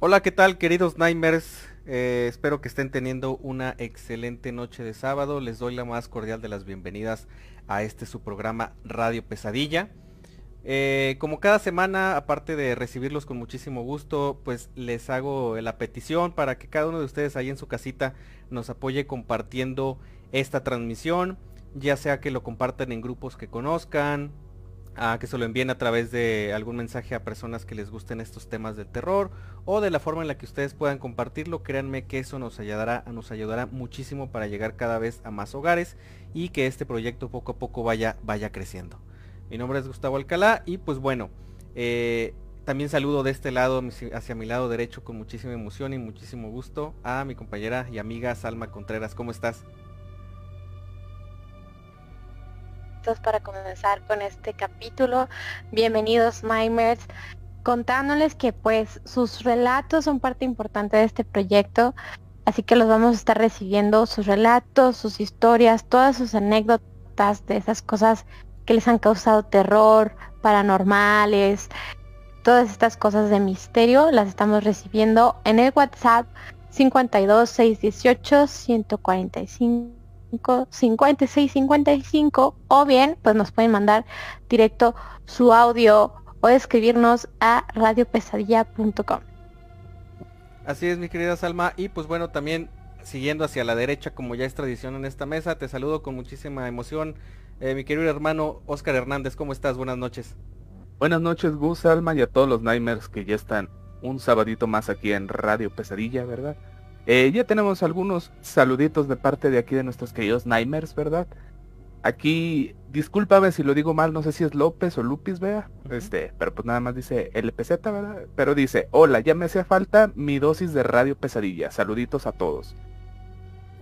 Hola, ¿qué tal queridos Nightmares? Eh, espero que estén teniendo una excelente noche de sábado. Les doy la más cordial de las bienvenidas a este su programa Radio Pesadilla. Eh, como cada semana, aparte de recibirlos con muchísimo gusto, pues les hago la petición para que cada uno de ustedes ahí en su casita nos apoye compartiendo esta transmisión, ya sea que lo compartan en grupos que conozcan, a que se lo envíen a través de algún mensaje a personas que les gusten estos temas del terror o de la forma en la que ustedes puedan compartirlo. Créanme que eso nos ayudará, nos ayudará muchísimo para llegar cada vez a más hogares y que este proyecto poco a poco vaya, vaya creciendo. Mi nombre es Gustavo Alcalá y pues bueno, eh, también saludo de este lado hacia mi lado derecho con muchísima emoción y muchísimo gusto a mi compañera y amiga Salma Contreras. ¿Cómo estás? Para comenzar con este capítulo. Bienvenidos Mimers, contándoles que pues sus relatos son parte importante de este proyecto, así que los vamos a estar recibiendo sus relatos, sus historias, todas sus anécdotas de esas cosas que les han causado terror, paranormales, todas estas cosas de misterio las estamos recibiendo en el WhatsApp 52 618 145 56 55 o bien pues nos pueden mandar directo su audio o escribirnos a radiopesadilla.com. Así es mi querida Salma y pues bueno también siguiendo hacia la derecha como ya es tradición en esta mesa te saludo con muchísima emoción eh, mi querido hermano Oscar Hernández ¿cómo estás? Buenas noches. Buenas noches Gus Salma y a todos los Nightmares que ya están un sabadito más aquí en Radio Pesadilla, ¿verdad? Eh, ya tenemos algunos saluditos de parte de aquí de nuestros queridos Nightmares, ¿verdad? Aquí, discúlpame si lo digo mal, no sé si es López o Lupis, vea. Este, pero pues nada más dice LPZ, ¿verdad? Pero dice, hola, ya me hacía falta mi dosis de radio pesadilla. Saluditos a todos.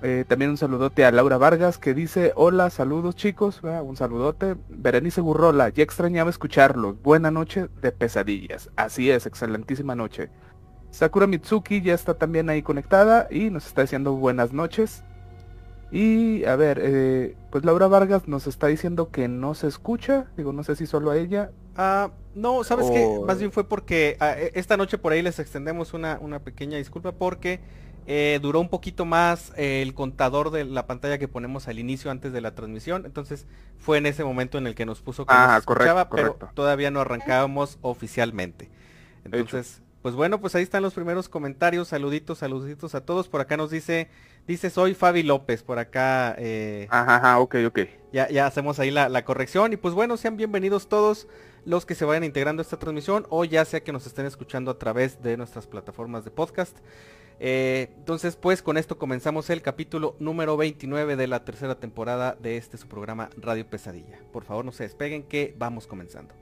Eh, también un saludote a Laura Vargas que dice, hola, saludos chicos, un saludote. Berenice Burrola, ya extrañaba escucharlos. Buena noche de pesadillas. Así es, excelentísima noche. Sakura Mitsuki ya está también ahí conectada y nos está diciendo buenas noches. Y a ver, eh, pues Laura Vargas nos está diciendo que no se escucha. Digo, no sé si solo a ella. Ah, no, ¿sabes qué? Más bien fue porque ah, e, esta noche por ahí les extendemos una, una pequeña disculpa porque eh, duró un poquito más eh, el contador de la pantalla que ponemos al inicio antes de la transmisión. Entonces fue en ese momento en el que nos puso que ah, escuchaba, pero todavía no arrancábamos oficialmente. Entonces, pues bueno, pues ahí están los primeros comentarios. Saluditos, saluditos a todos. Por acá nos dice, dice soy Fabi López. Por acá. Eh, ajá, ajá, ok, ok. Ya, ya hacemos ahí la, corrección. Y pues bueno, sean bienvenidos todos los que se vayan integrando a esta transmisión o ya sea que nos estén escuchando a través de nuestras plataformas de podcast. Eh, entonces, pues con esto comenzamos el capítulo número 29 de la tercera temporada de este su programa Radio Pesadilla. Por favor, no se despeguen que vamos comenzando.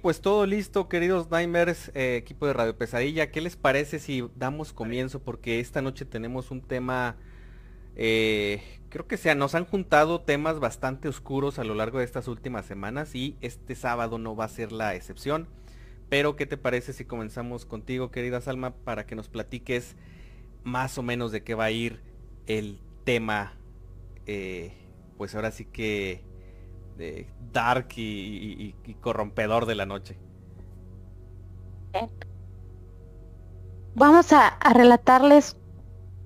Pues todo listo, queridos Nightmares, eh, equipo de Radio Pesadilla. ¿Qué les parece si damos comienzo? Porque esta noche tenemos un tema, eh, creo que sea, nos han juntado temas bastante oscuros a lo largo de estas últimas semanas y este sábado no va a ser la excepción. Pero ¿qué te parece si comenzamos contigo, querida Salma, para que nos platiques más o menos de qué va a ir el tema? Eh, pues ahora sí que dark y, corrompedor de la noche. Vamos a, relatarles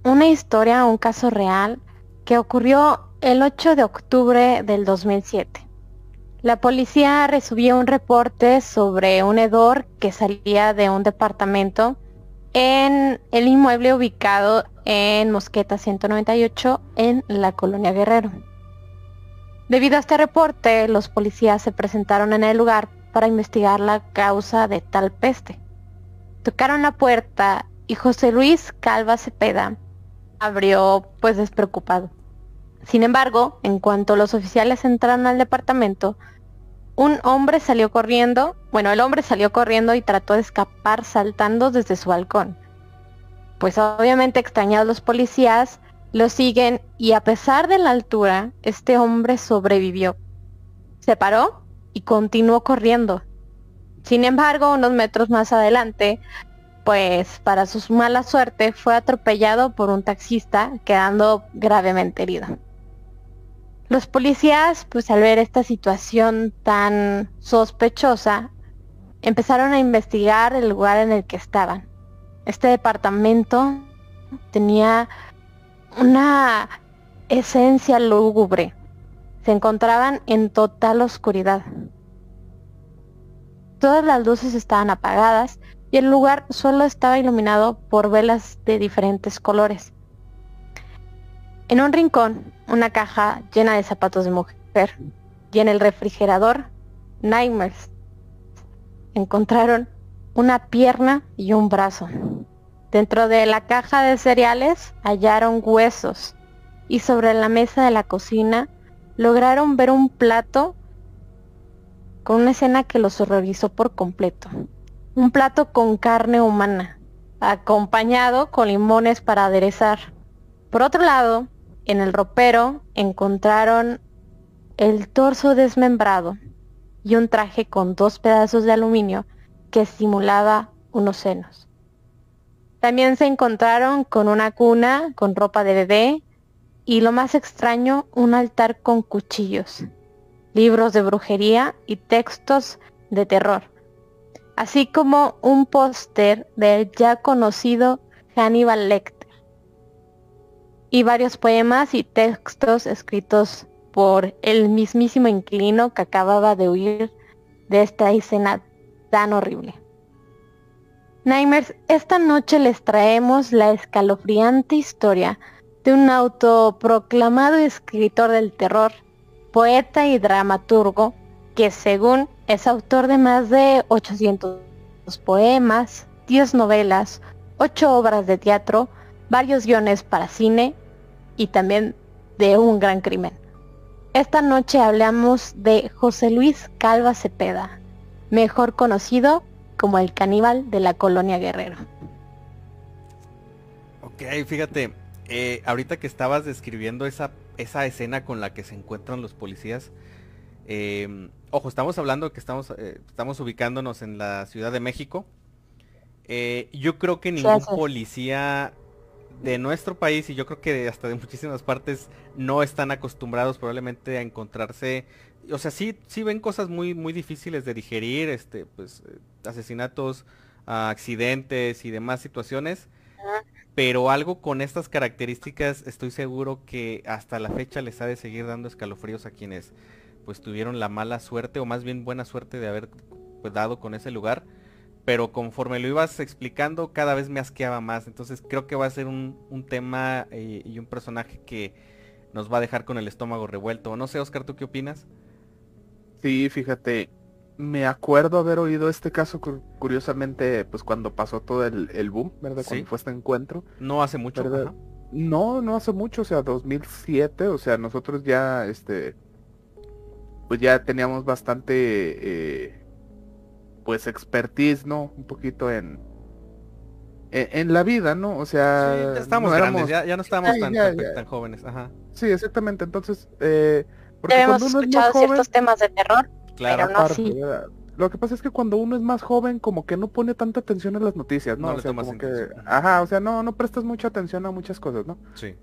una historia, un caso real que ocurrió el 8 de octubre del 2007. La policía recibió un reporte sobre un hedor que salía de un departamento en el inmueble ubicado en Mosqueta 198 en la colonia Guerrero. Debido a este reporte, los policías se presentaron en el lugar para investigar la causa de tal peste. Tocaron la puerta y José Luis Calva Cepeda abrió pues despreocupado. Sin embargo, en cuanto los oficiales entraron al departamento, un hombre salió corriendo, bueno, el hombre salió corriendo y trató de escapar saltando desde su balcón. Pues obviamente extrañados los policías, lo siguen y a pesar de la altura, este hombre sobrevivió. Se paró y continuó corriendo. Sin embargo, unos metros más adelante, pues para su mala suerte fue atropellado por un taxista, quedando gravemente herido. Los policías, pues al ver esta situación tan sospechosa, empezaron a investigar el lugar en el que estaban. Este departamento tenía una esencia lúgubre. Se encontraban en total oscuridad. Todas las luces estaban apagadas y el lugar solo estaba iluminado por velas de diferentes colores. En un rincón, una caja llena de zapatos de mujer y en el refrigerador, Nightmares. Encontraron una pierna y un brazo. Dentro de la caja de cereales hallaron huesos y sobre la mesa de la cocina lograron ver un plato con una escena que los horrorizó por completo. Un plato con carne humana, acompañado con limones para aderezar. Por otro lado, en el ropero encontraron el torso desmembrado y un traje con dos pedazos de aluminio que simulaba unos senos. También se encontraron con una cuna con ropa de bebé y lo más extraño, un altar con cuchillos, libros de brujería y textos de terror, así como un póster del ya conocido Hannibal Lecter y varios poemas y textos escritos por el mismísimo inclino que acababa de huir de esta escena tan horrible. Nightmares, esta noche les traemos la escalofriante historia de un autoproclamado escritor del terror, poeta y dramaturgo, que según es autor de más de 800 poemas, 10 novelas, 8 obras de teatro, varios guiones para cine y también de un gran crimen. Esta noche hablamos de José Luis Calva Cepeda, mejor conocido como el caníbal de la colonia Guerrero. Ok, fíjate, eh, ahorita que estabas describiendo esa, esa escena con la que se encuentran los policías, em, ojo, estamos hablando que estamos, eh, estamos ubicándonos en la Ciudad de México. Eh, yo creo que ningún policía de nuestro país y yo creo que hasta de muchísimas partes no están acostumbrados probablemente a encontrarse o sea, sí, sí ven cosas muy, muy difíciles de digerir, este, pues, asesinatos, accidentes y demás situaciones. Pero algo con estas características estoy seguro que hasta la fecha les ha de seguir dando escalofríos a quienes pues tuvieron la mala suerte o más bien buena suerte de haber pues, dado con ese lugar. Pero conforme lo ibas explicando cada vez me asqueaba más. Entonces creo que va a ser un, un tema eh, y un personaje que nos va a dejar con el estómago revuelto. No sé, Oscar, ¿tú qué opinas? Sí, fíjate, me acuerdo haber oído este caso curiosamente, pues cuando pasó todo el, boom, ¿verdad? Cuando fue este encuentro. No hace mucho, ¿verdad? No, no hace mucho, o sea, 2007, o sea, nosotros ya, este, pues ya teníamos bastante, eh, pues expertise, ¿no? Un poquito en, en, la vida, ¿no? O sea, sí, estamos grandes, ya, no estábamos tan, tan, jóvenes, ajá. Sí, exactamente, entonces, eh, porque ya hemos escuchado ciertos temas de terror, claro, pero no. Lo que pasa es que cuando uno es más joven, como que no pone tanta atención en las noticias, ¿no? o sea, como que, ajá, o sea, no, no prestas mucha atención a muchas cosas, ¿no? Sí.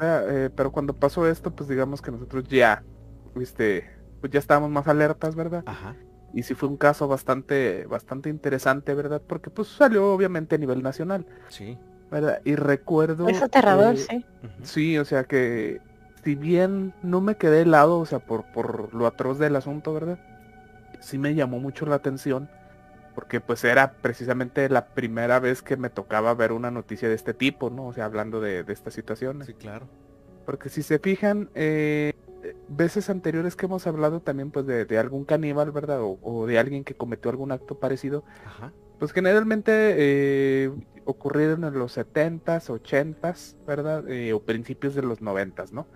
Eh, pero cuando pasó esto, pues digamos que nosotros ya, viste, pues ya estábamos más alertas, ¿verdad? Ajá. Y sí fue un caso bastante, bastante interesante, ¿verdad? Porque pues salió obviamente a nivel nacional. Sí. ¿Verdad? Y recuerdo... Es aterrador, sí. Sí, o sea que si bien no me quedé helado, o sea, por, por lo atroz del asunto, ¿verdad? Sí me llamó mucho la atención, porque pues era precisamente la primera vez que me tocaba ver una noticia de este tipo, ¿no? O sea, hablando de, de estas situaciones. Sí, claro. Porque si se fijan, eh, veces anteriores que hemos hablado también pues de, de algún caníbal, ¿verdad? O, o, de alguien que cometió algún acto parecido, Ajá. pues generalmente eh, ocurrieron en los 70s, 80s, ¿verdad? Eh, o principios de los 90s, ¿no?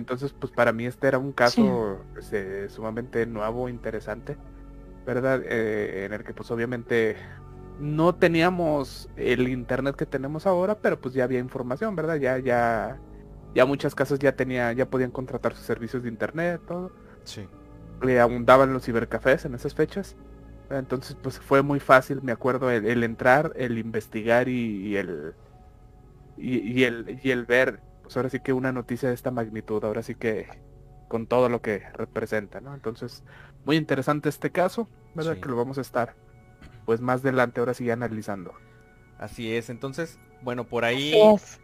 Entonces, pues para mí este era un caso este, sumamente nuevo, interesante, ¿verdad? Eh, en el que pues obviamente no teníamos el internet que tenemos ahora, pero pues ya había información, ¿verdad? Ya, ya, ya muchas casas ya tenía, ya podían contratar sus servicios de internet, todo. Sí. Le abundaban los cibercafés en esas fechas. Entonces, pues fue muy fácil, me acuerdo, el, el entrar, el investigar y, y el y, y el y el ver, pues ahora sí que una noticia de esta magnitud, ahora sí que con todo lo que representa, ¿no? Entonces, muy interesante este caso, ¿verdad? Sí. Que lo vamos a estar, pues más adelante, ahora sí analizando. Así es. Entonces, bueno, por ahí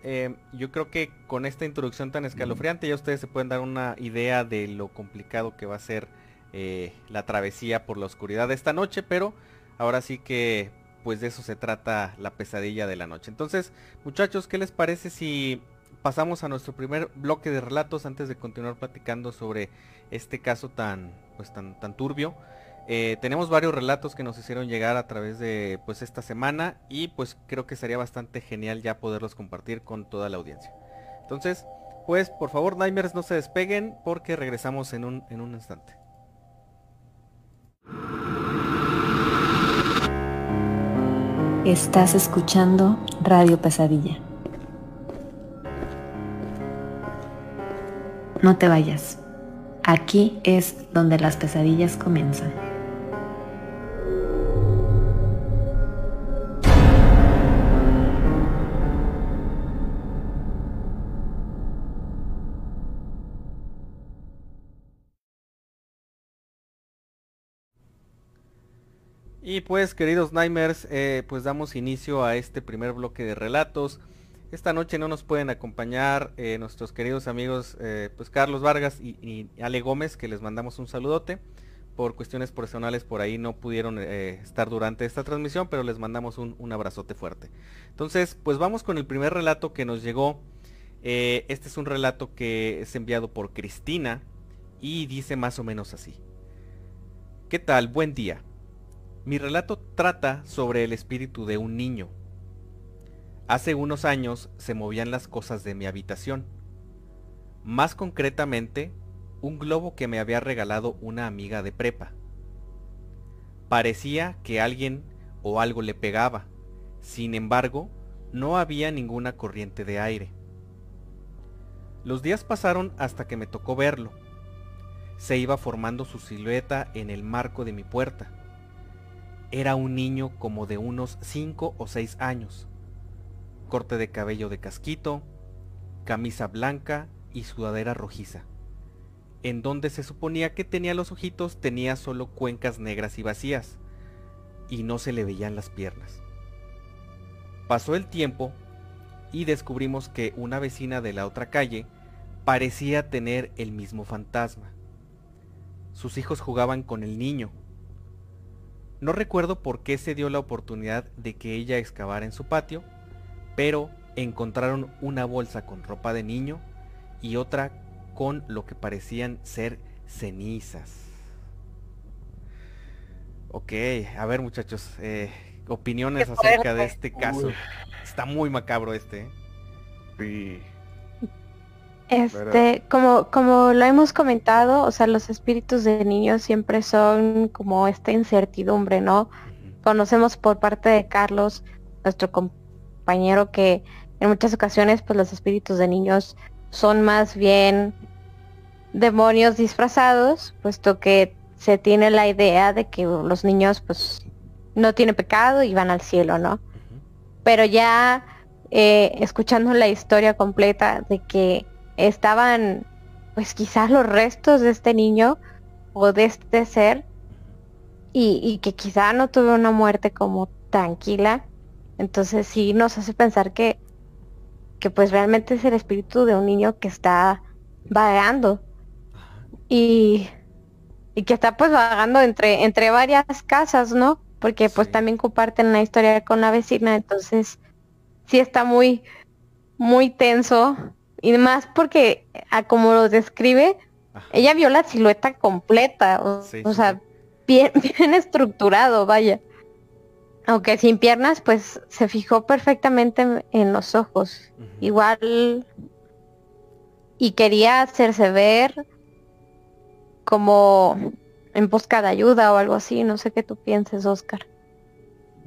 eh, yo creo que con esta introducción tan escalofriante ya ustedes se pueden dar una idea de lo complicado que va a ser eh, la travesía por la oscuridad de esta noche, pero ahora sí que pues de eso se trata la pesadilla de la noche. Entonces, muchachos, ¿qué les parece si pasamos a nuestro primer bloque de relatos antes de continuar platicando sobre este caso tan pues tan tan turbio? Eh, tenemos varios relatos que nos hicieron llegar a través de pues esta semana y pues creo que sería bastante genial ya poderlos compartir con toda la audiencia. Entonces, pues por favor, Nightmares no se despeguen porque regresamos en un, en un instante. Estás escuchando Radio Pesadilla. No te vayas. Aquí es donde las pesadillas comienzan. Y pues queridos Nightmares, eh, pues damos inicio a este primer bloque de relatos. Esta noche no nos pueden acompañar eh, nuestros queridos amigos eh, pues Carlos Vargas y, Ale Gómez, que les mandamos un saludote. Por cuestiones personales por ahí no pudieron eh, estar durante esta transmisión, pero les mandamos un, un, abrazote fuerte. Entonces, pues vamos con el primer relato que nos llegó. Este es un relato que es enviado por Cristina y dice más o menos así. ¿Qué tal? Buen día. Mi relato trata sobre el espíritu de un niño. Hace unos años se movían las cosas de mi habitación. Más concretamente, un globo que me había regalado una amiga de prepa. Parecía que alguien o algo le pegaba. Sin embargo, no había ninguna corriente de aire. Los días pasaron hasta que me tocó verlo. Se iba formando su silueta en el marco de mi puerta. Era un niño como de unos 5 o 6 años. Corte de cabello de casquito, camisa blanca y sudadera rojiza. En donde se suponía que tenía los ojitos tenía solo cuencas negras y vacías, y no se le veían las piernas. Pasó el tiempo y descubrimos que una vecina de la otra calle parecía tener el mismo fantasma. Sus hijos jugaban con el niño, no recuerdo por qué se dio la oportunidad de que ella excavara en su patio, pero encontraron una bolsa con ropa de niño y otra con lo que parecían ser cenizas. Ok, a ver muchachos, eh, opiniones acerca de este caso. Uy. Está muy macabro este. ¿eh? Sí. Este, como, como lo hemos comentado, o sea, los espíritus de niños siempre son como esta incertidumbre, ¿no? Uh -huh. Conocemos por parte de Carlos, nuestro compañero, que en muchas ocasiones, pues los espíritus de niños son más bien demonios disfrazados, puesto que se tiene la idea de que los niños, pues, no tienen pecado y van al cielo, ¿no? Uh -huh. Pero ya eh, escuchando la historia completa de que estaban pues quizás los restos de este niño o de este ser y, y, que quizá no tuvo una muerte como tranquila entonces sí nos hace pensar que que pues realmente es el espíritu de un niño que está vagando. Y, y que está pues vagando entre, entre varias casas, ¿no? Porque pues Sí. también comparten la historia con la vecina, entonces sí está muy, muy tenso. Y más porque a como lo describe, Ajá. ella vio la silueta completa, o, Sí, o sí, sea, bien, bien estructurado, vaya. Aunque sin piernas, pues se fijó perfectamente en- los ojos. Igual y quería hacerse ver como en busca de ayuda o algo así. No sé qué tú pienses, Oscar.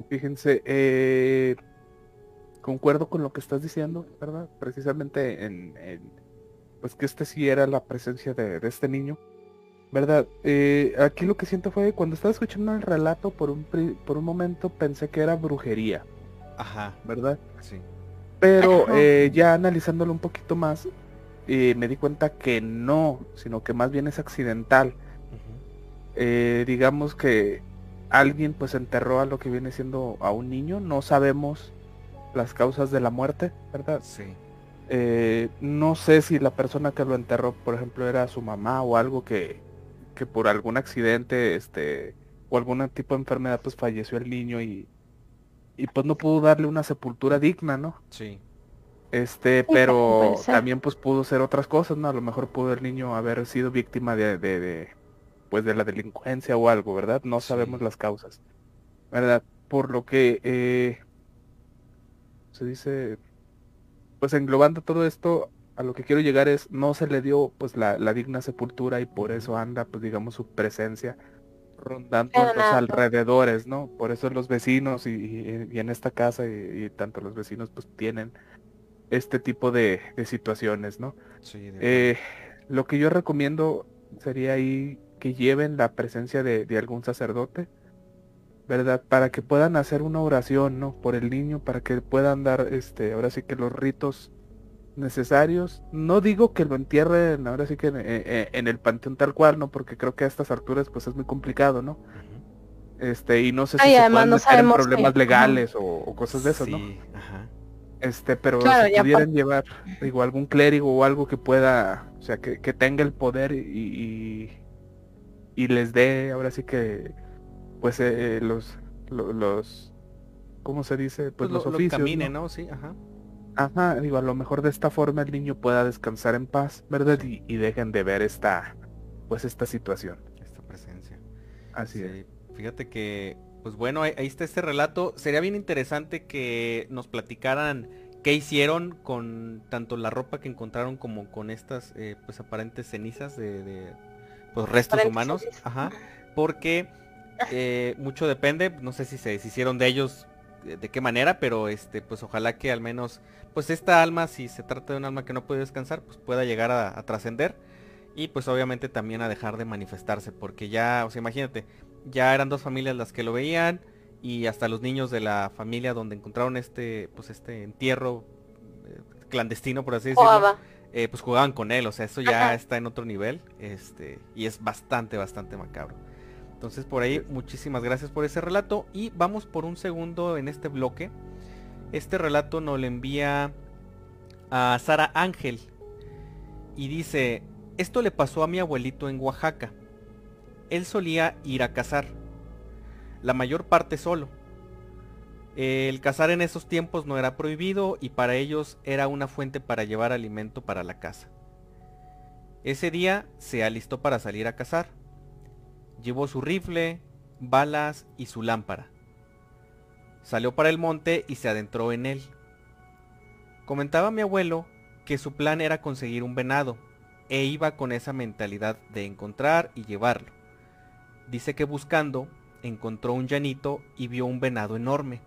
Fíjense, eh, concuerdo con lo que estás diciendo, ¿verdad? Precisamente en, en, pues que este sí era la presencia de, de este niño, ¿verdad? Eh, aquí lo que siento fue cuando estaba escuchando el relato por un pri- por un momento pensé que era brujería, Ajá, ¿verdad? sí. Pero eh, ya analizándolo un poquito más, eh, me di cuenta que no, sino que más bien es accidental. Eh, digamos que alguien pues enterró a lo que viene siendo a un niño, no sabemos las causas de la muerte, ¿verdad? Sí. Eh, no sé si la persona que lo enterró, por ejemplo, era su mamá o algo que, que por algún accidente, este, o algún tipo de enfermedad, pues falleció el niño y, y pues no pudo darle una sepultura digna, ¿no? Sí. Este, pero también pues pudo ser otras cosas, ¿no? A lo mejor pudo el niño haber sido víctima de, de, de, pues de la delincuencia o algo, ¿verdad? No Sí. sabemos las causas, ¿verdad? Por lo que eh, se dice, pues englobando todo esto, a lo que quiero llegar es, no se le dio pues la, la digna sepultura y por eso anda pues digamos su presencia rondando en los alrededores, ¿no? Por eso los vecinos y, y- y en esta casa y, y tanto los vecinos pues tienen este tipo de, de situaciones, ¿no? Sí, de Eh, lo que yo recomiendo sería ahí que lleven la presencia de, de algún sacerdote, ¿verdad? Para que puedan hacer una oración, ¿no? Por el niño, para que puedan dar, este, ahora sí que los ritos necesarios. No digo que lo entierren ahora sí que en, en- en el panteón tal cual, ¿no? Porque creo que a estas alturas pues es muy complicado, ¿no? Este, y no sé si Ay, se además pueden no meter en problemas que- legales o, o cosas de esas, ¿no? Ajá. Este, pero Claro, si ya pudieran llevar, digo, algún clérigo o algo que pueda, o sea, que, que tenga el poder y, y, y les dé, ahora sí que, pues, eh, eh, los, lo- los, ¿cómo se dice? Pues, Pues los lo, lo oficios, camine, ¿no? ¿no? Sí, ajá. Ajá, digo, a lo mejor de esta forma el niño pueda descansar en paz, ¿verdad? Y, y dejen de ver esta, pues, esta situación. Esta presencia. Así es. Fíjate que, pues bueno, ahí, ahí está este relato. Sería bien interesante que nos platicaran qué hicieron con tanto la ropa que encontraron como con estas, eh, pues aparentes cenizas de, de, pues restos Aparentes humanos. cenizas. Ajá. Porque eh, mucho depende, no sé si se deshicieron de ellos de, de qué manera, pero este, pues ojalá que al menos, pues esta alma, si se trata de un alma que no puede descansar, pues pueda llegar a, a trascender. Y pues obviamente también a dejar de manifestarse, porque ya, o sea, imagínate, ya eran dos familias las que lo veían y hasta los niños de la familia donde encontraron este, pues este entierro eh, clandestino, por así decirlo, eh, pues jugaban con él, o sea, eso ya Ajá. está en otro nivel, este, y es bastante, bastante macabro. Entonces por ahí, muchísimas gracias por ese relato y vamos por un segundo en este bloque. Este relato nos lo envía a Sara Ángel y dice, esto le pasó a mi abuelito en Oaxaca. Él solía ir a cazar, la mayor parte solo. El cazar en esos tiempos no era prohibido y para ellos era una fuente para llevar alimento para la casa. Ese día se alistó para salir a cazar. Llevó su rifle, balas y su lámpara. Salió para el monte y se adentró en él. Comentaba mi abuelo que su plan era conseguir un venado e iba con esa mentalidad de encontrar y llevarlo. Dice que buscando encontró un llanito y vio un venado enorme,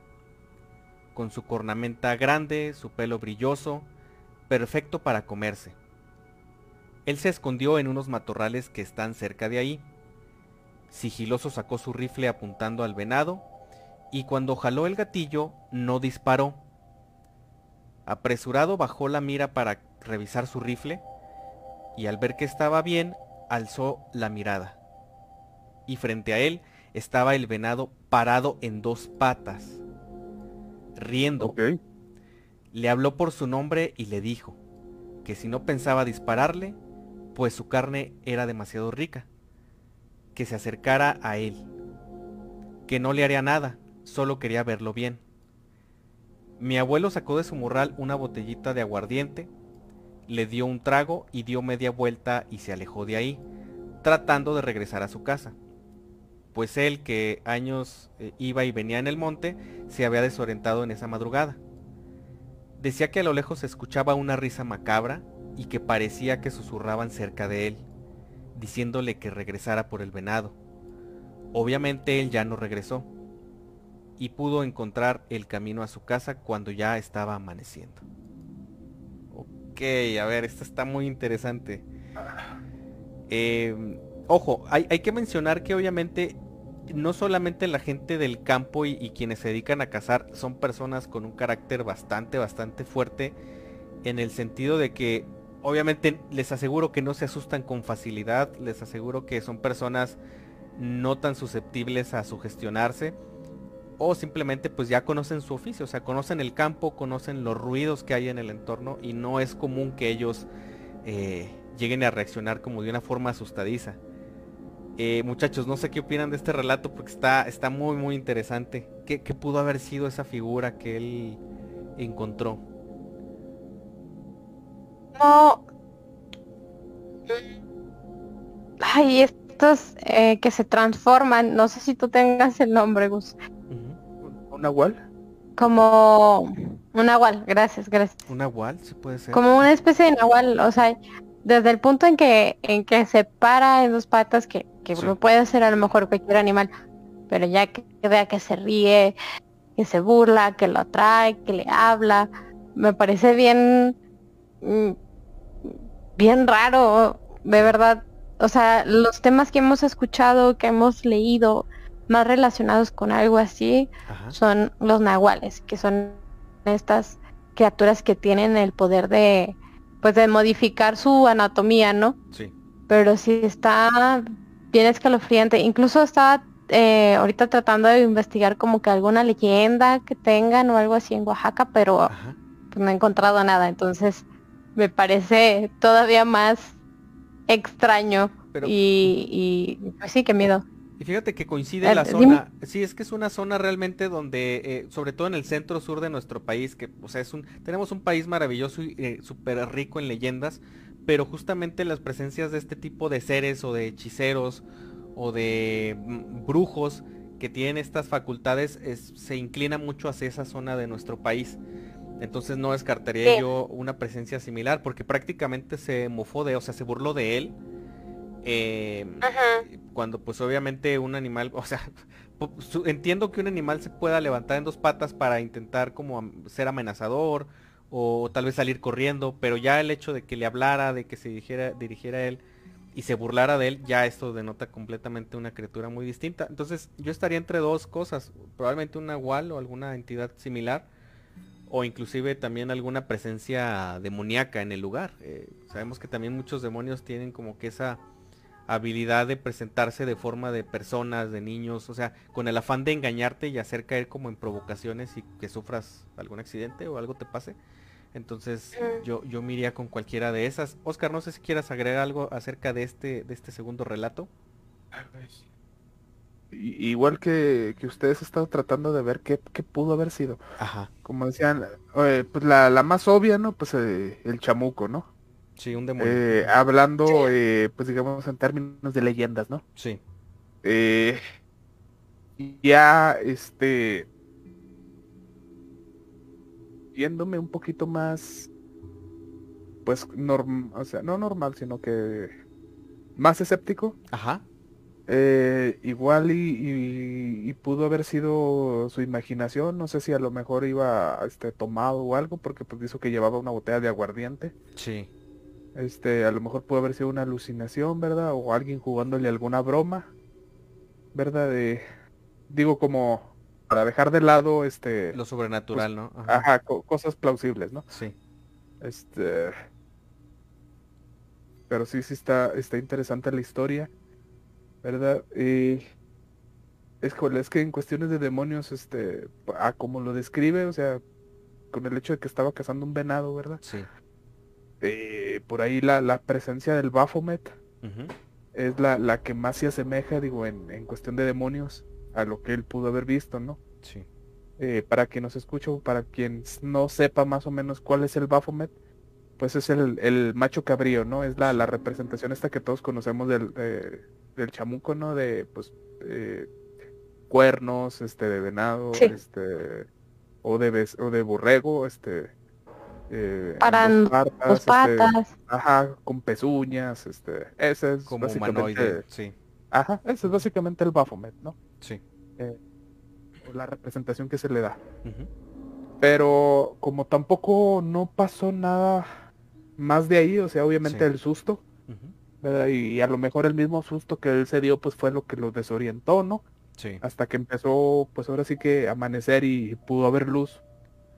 con su cornamenta grande, su pelo brilloso, perfecto para comerse. Él se escondió en unos matorrales que están cerca de ahí. Sigiloso sacó su rifle apuntando al venado y cuando jaló el gatillo no disparó. Apresurado bajó la mira para revisar su rifle y al ver que estaba bien alzó la mirada. Y frente a él estaba el venado parado en dos patas, riendo. Le habló por su nombre y le dijo que si no pensaba dispararle, pues su carne era demasiado rica. Que se acercara a él. Que no le haría nada, solo quería verlo bien. Mi abuelo sacó de su morral una botellita de aguardiente, le dio un trago y dio media vuelta y se alejó de ahí, tratando de regresar a su casa. Pues él, que años eh, iba y venía en el monte, se había desorientado en esa madrugada. Decía que a lo lejos se escuchaba una risa macabra y que parecía que susurraban cerca de él, diciéndole que regresara por el venado. Obviamente él ya no regresó y pudo encontrar el camino a su casa cuando ya estaba amaneciendo. Ok, a ver, esto está muy interesante. Em, ojo, hay, hay, que mencionar que obviamente no solamente la gente del campo y, y, quienes se dedican a cazar son personas con un carácter bastante, bastante fuerte en el sentido de que obviamente les aseguro que no se asustan con facilidad, les aseguro que son personas no tan susceptibles a sugestionarse o simplemente pues ya conocen su oficio, o sea, conocen el campo, conocen los ruidos que hay en el entorno y no es común que ellos eh, lleguen a reaccionar como de una forma asustadiza. Eh, muchachos, no sé qué opinan de este relato porque está, está muy muy interesante. ¿Qué, ¿Qué, pudo haber sido esa figura que él encontró? No. Ay, estos eh, que se transforman, no sé si tú tengas el nombre, Gus. ¿Un nahual? Como un nahual, gracias, gracias. ¿Un nahual? Sí puede ser. Como una especie de nahual, o sea, desde el punto en que en que se para en dos patas, que, que sí. puede ser a lo mejor cualquier animal, pero ya que, que vea que se ríe, que se burla, que lo atrae, que le habla, me parece bien mm, bien raro, de verdad. O sea, los temas que hemos escuchado, que hemos leído, más relacionados con algo así, Ajá. son los nahuales, que son estas criaturas que tienen el poder de, pues, de modificar su anatomía, ¿no? Sí. Pero sí está bien escalofriante. Incluso estaba eh, ahorita tratando de investigar como que alguna leyenda que tengan o algo así en Oaxaca, pero pues, no he encontrado nada. Entonces, me parece todavía más extraño Pero, y, y, pues sí, qué miedo. Y fíjate que coincide eh, la zona, dime. sí, es que es una zona realmente donde, eh, sobre todo en el centro sur de nuestro país, que o sea, es un, tenemos un país maravilloso y eh, súper rico en leyendas, pero justamente las presencias de este tipo de seres o de hechiceros o de mm, brujos que tienen estas facultades es, se inclina mucho hacia esa zona de nuestro país. Entonces no descartaría yo una presencia similar porque prácticamente se mofó de, o sea, se burló de él. Eh, cuando pues obviamente un animal, o sea, entiendo que un animal se pueda levantar en dos patas para intentar como ser amenazador o tal vez salir corriendo, pero ya el hecho de que le hablara, de que se dirigiera, dirigiera a él y se burlara de él, ya esto denota completamente una criatura muy distinta. Entonces yo estaría entre dos cosas, probablemente un nahual o alguna entidad similar o inclusive también alguna presencia demoníaca en el lugar. Eh, sabemos que también muchos demonios tienen como que esa habilidad de presentarse de forma de personas, de niños, o sea, con el afán de engañarte y hacer caer como en provocaciones y que sufras algún accidente o algo te pase. Entonces mm. yo, yo me iría con cualquiera de esas. Oscar, no sé si quieras agregar algo acerca de este, de este segundo relato. igual que, que ustedes están tratando de ver qué, qué, pudo haber sido. Ajá. Como decían, eh, pues la, la, más obvia, ¿no? Pues eh, el chamuco, ¿no? Sí, un demonio. Eh, hablando, sí. pues digamos en términos de leyendas, ¿no? Sí. ya, este, viéndome un poquito más, pues, normal, o sea, no normal, sino que más escéptico. Ajá. Eh, igual y, y, y, pudo haber sido su imaginación, no sé si a lo mejor iba este tomado o algo, porque pues dijo que llevaba una botella de aguardiente. Sí. Este, a lo mejor pudo haber sido una alucinación, ¿verdad? O alguien jugándole alguna broma, ¿verdad? De, digo como para dejar de lado este lo sobrenatural, pues, ¿no? Ajá, ajá co cosas plausibles, ¿no? Sí. Este, pero sí, sí está, está interesante la historia. ¿verdad? Y es, es que en cuestiones de demonios, este, a como lo describe, o sea, con el hecho de que estaba cazando un venado, ¿verdad? Sí. Eh, por ahí la, la presencia del Baphomet es la, la que más se asemeja, digo, en, en cuestión de demonios a lo que él pudo haber visto, ¿no? Sí. Eh, para quien nos escucha o para quien no sepa más o menos cuál es el Baphomet, pues es el, el macho cabrío, ¿no? Es la, la representación esta que todos conocemos del, de- del chamuco, ¿no? De, pues, eh, cuernos, este, de venado, Sí. este, o de, o de borrego, este, eh, Para dos Dos patas, este, patas. ajá, con pezuñas, este, ese es Como básicamente, humanoide. Sí. ajá, ese es básicamente el Baphomet, ¿no? Sí. O la representación que se le da. Pero como tampoco no pasó nada más de ahí, o sea, obviamente Sí. el susto. Y, a lo mejor el mismo susto que él se dio, pues fue lo que lo desorientó, ¿no? Sí. Hasta que empezó, pues ahora sí que amanecer y pudo haber luz.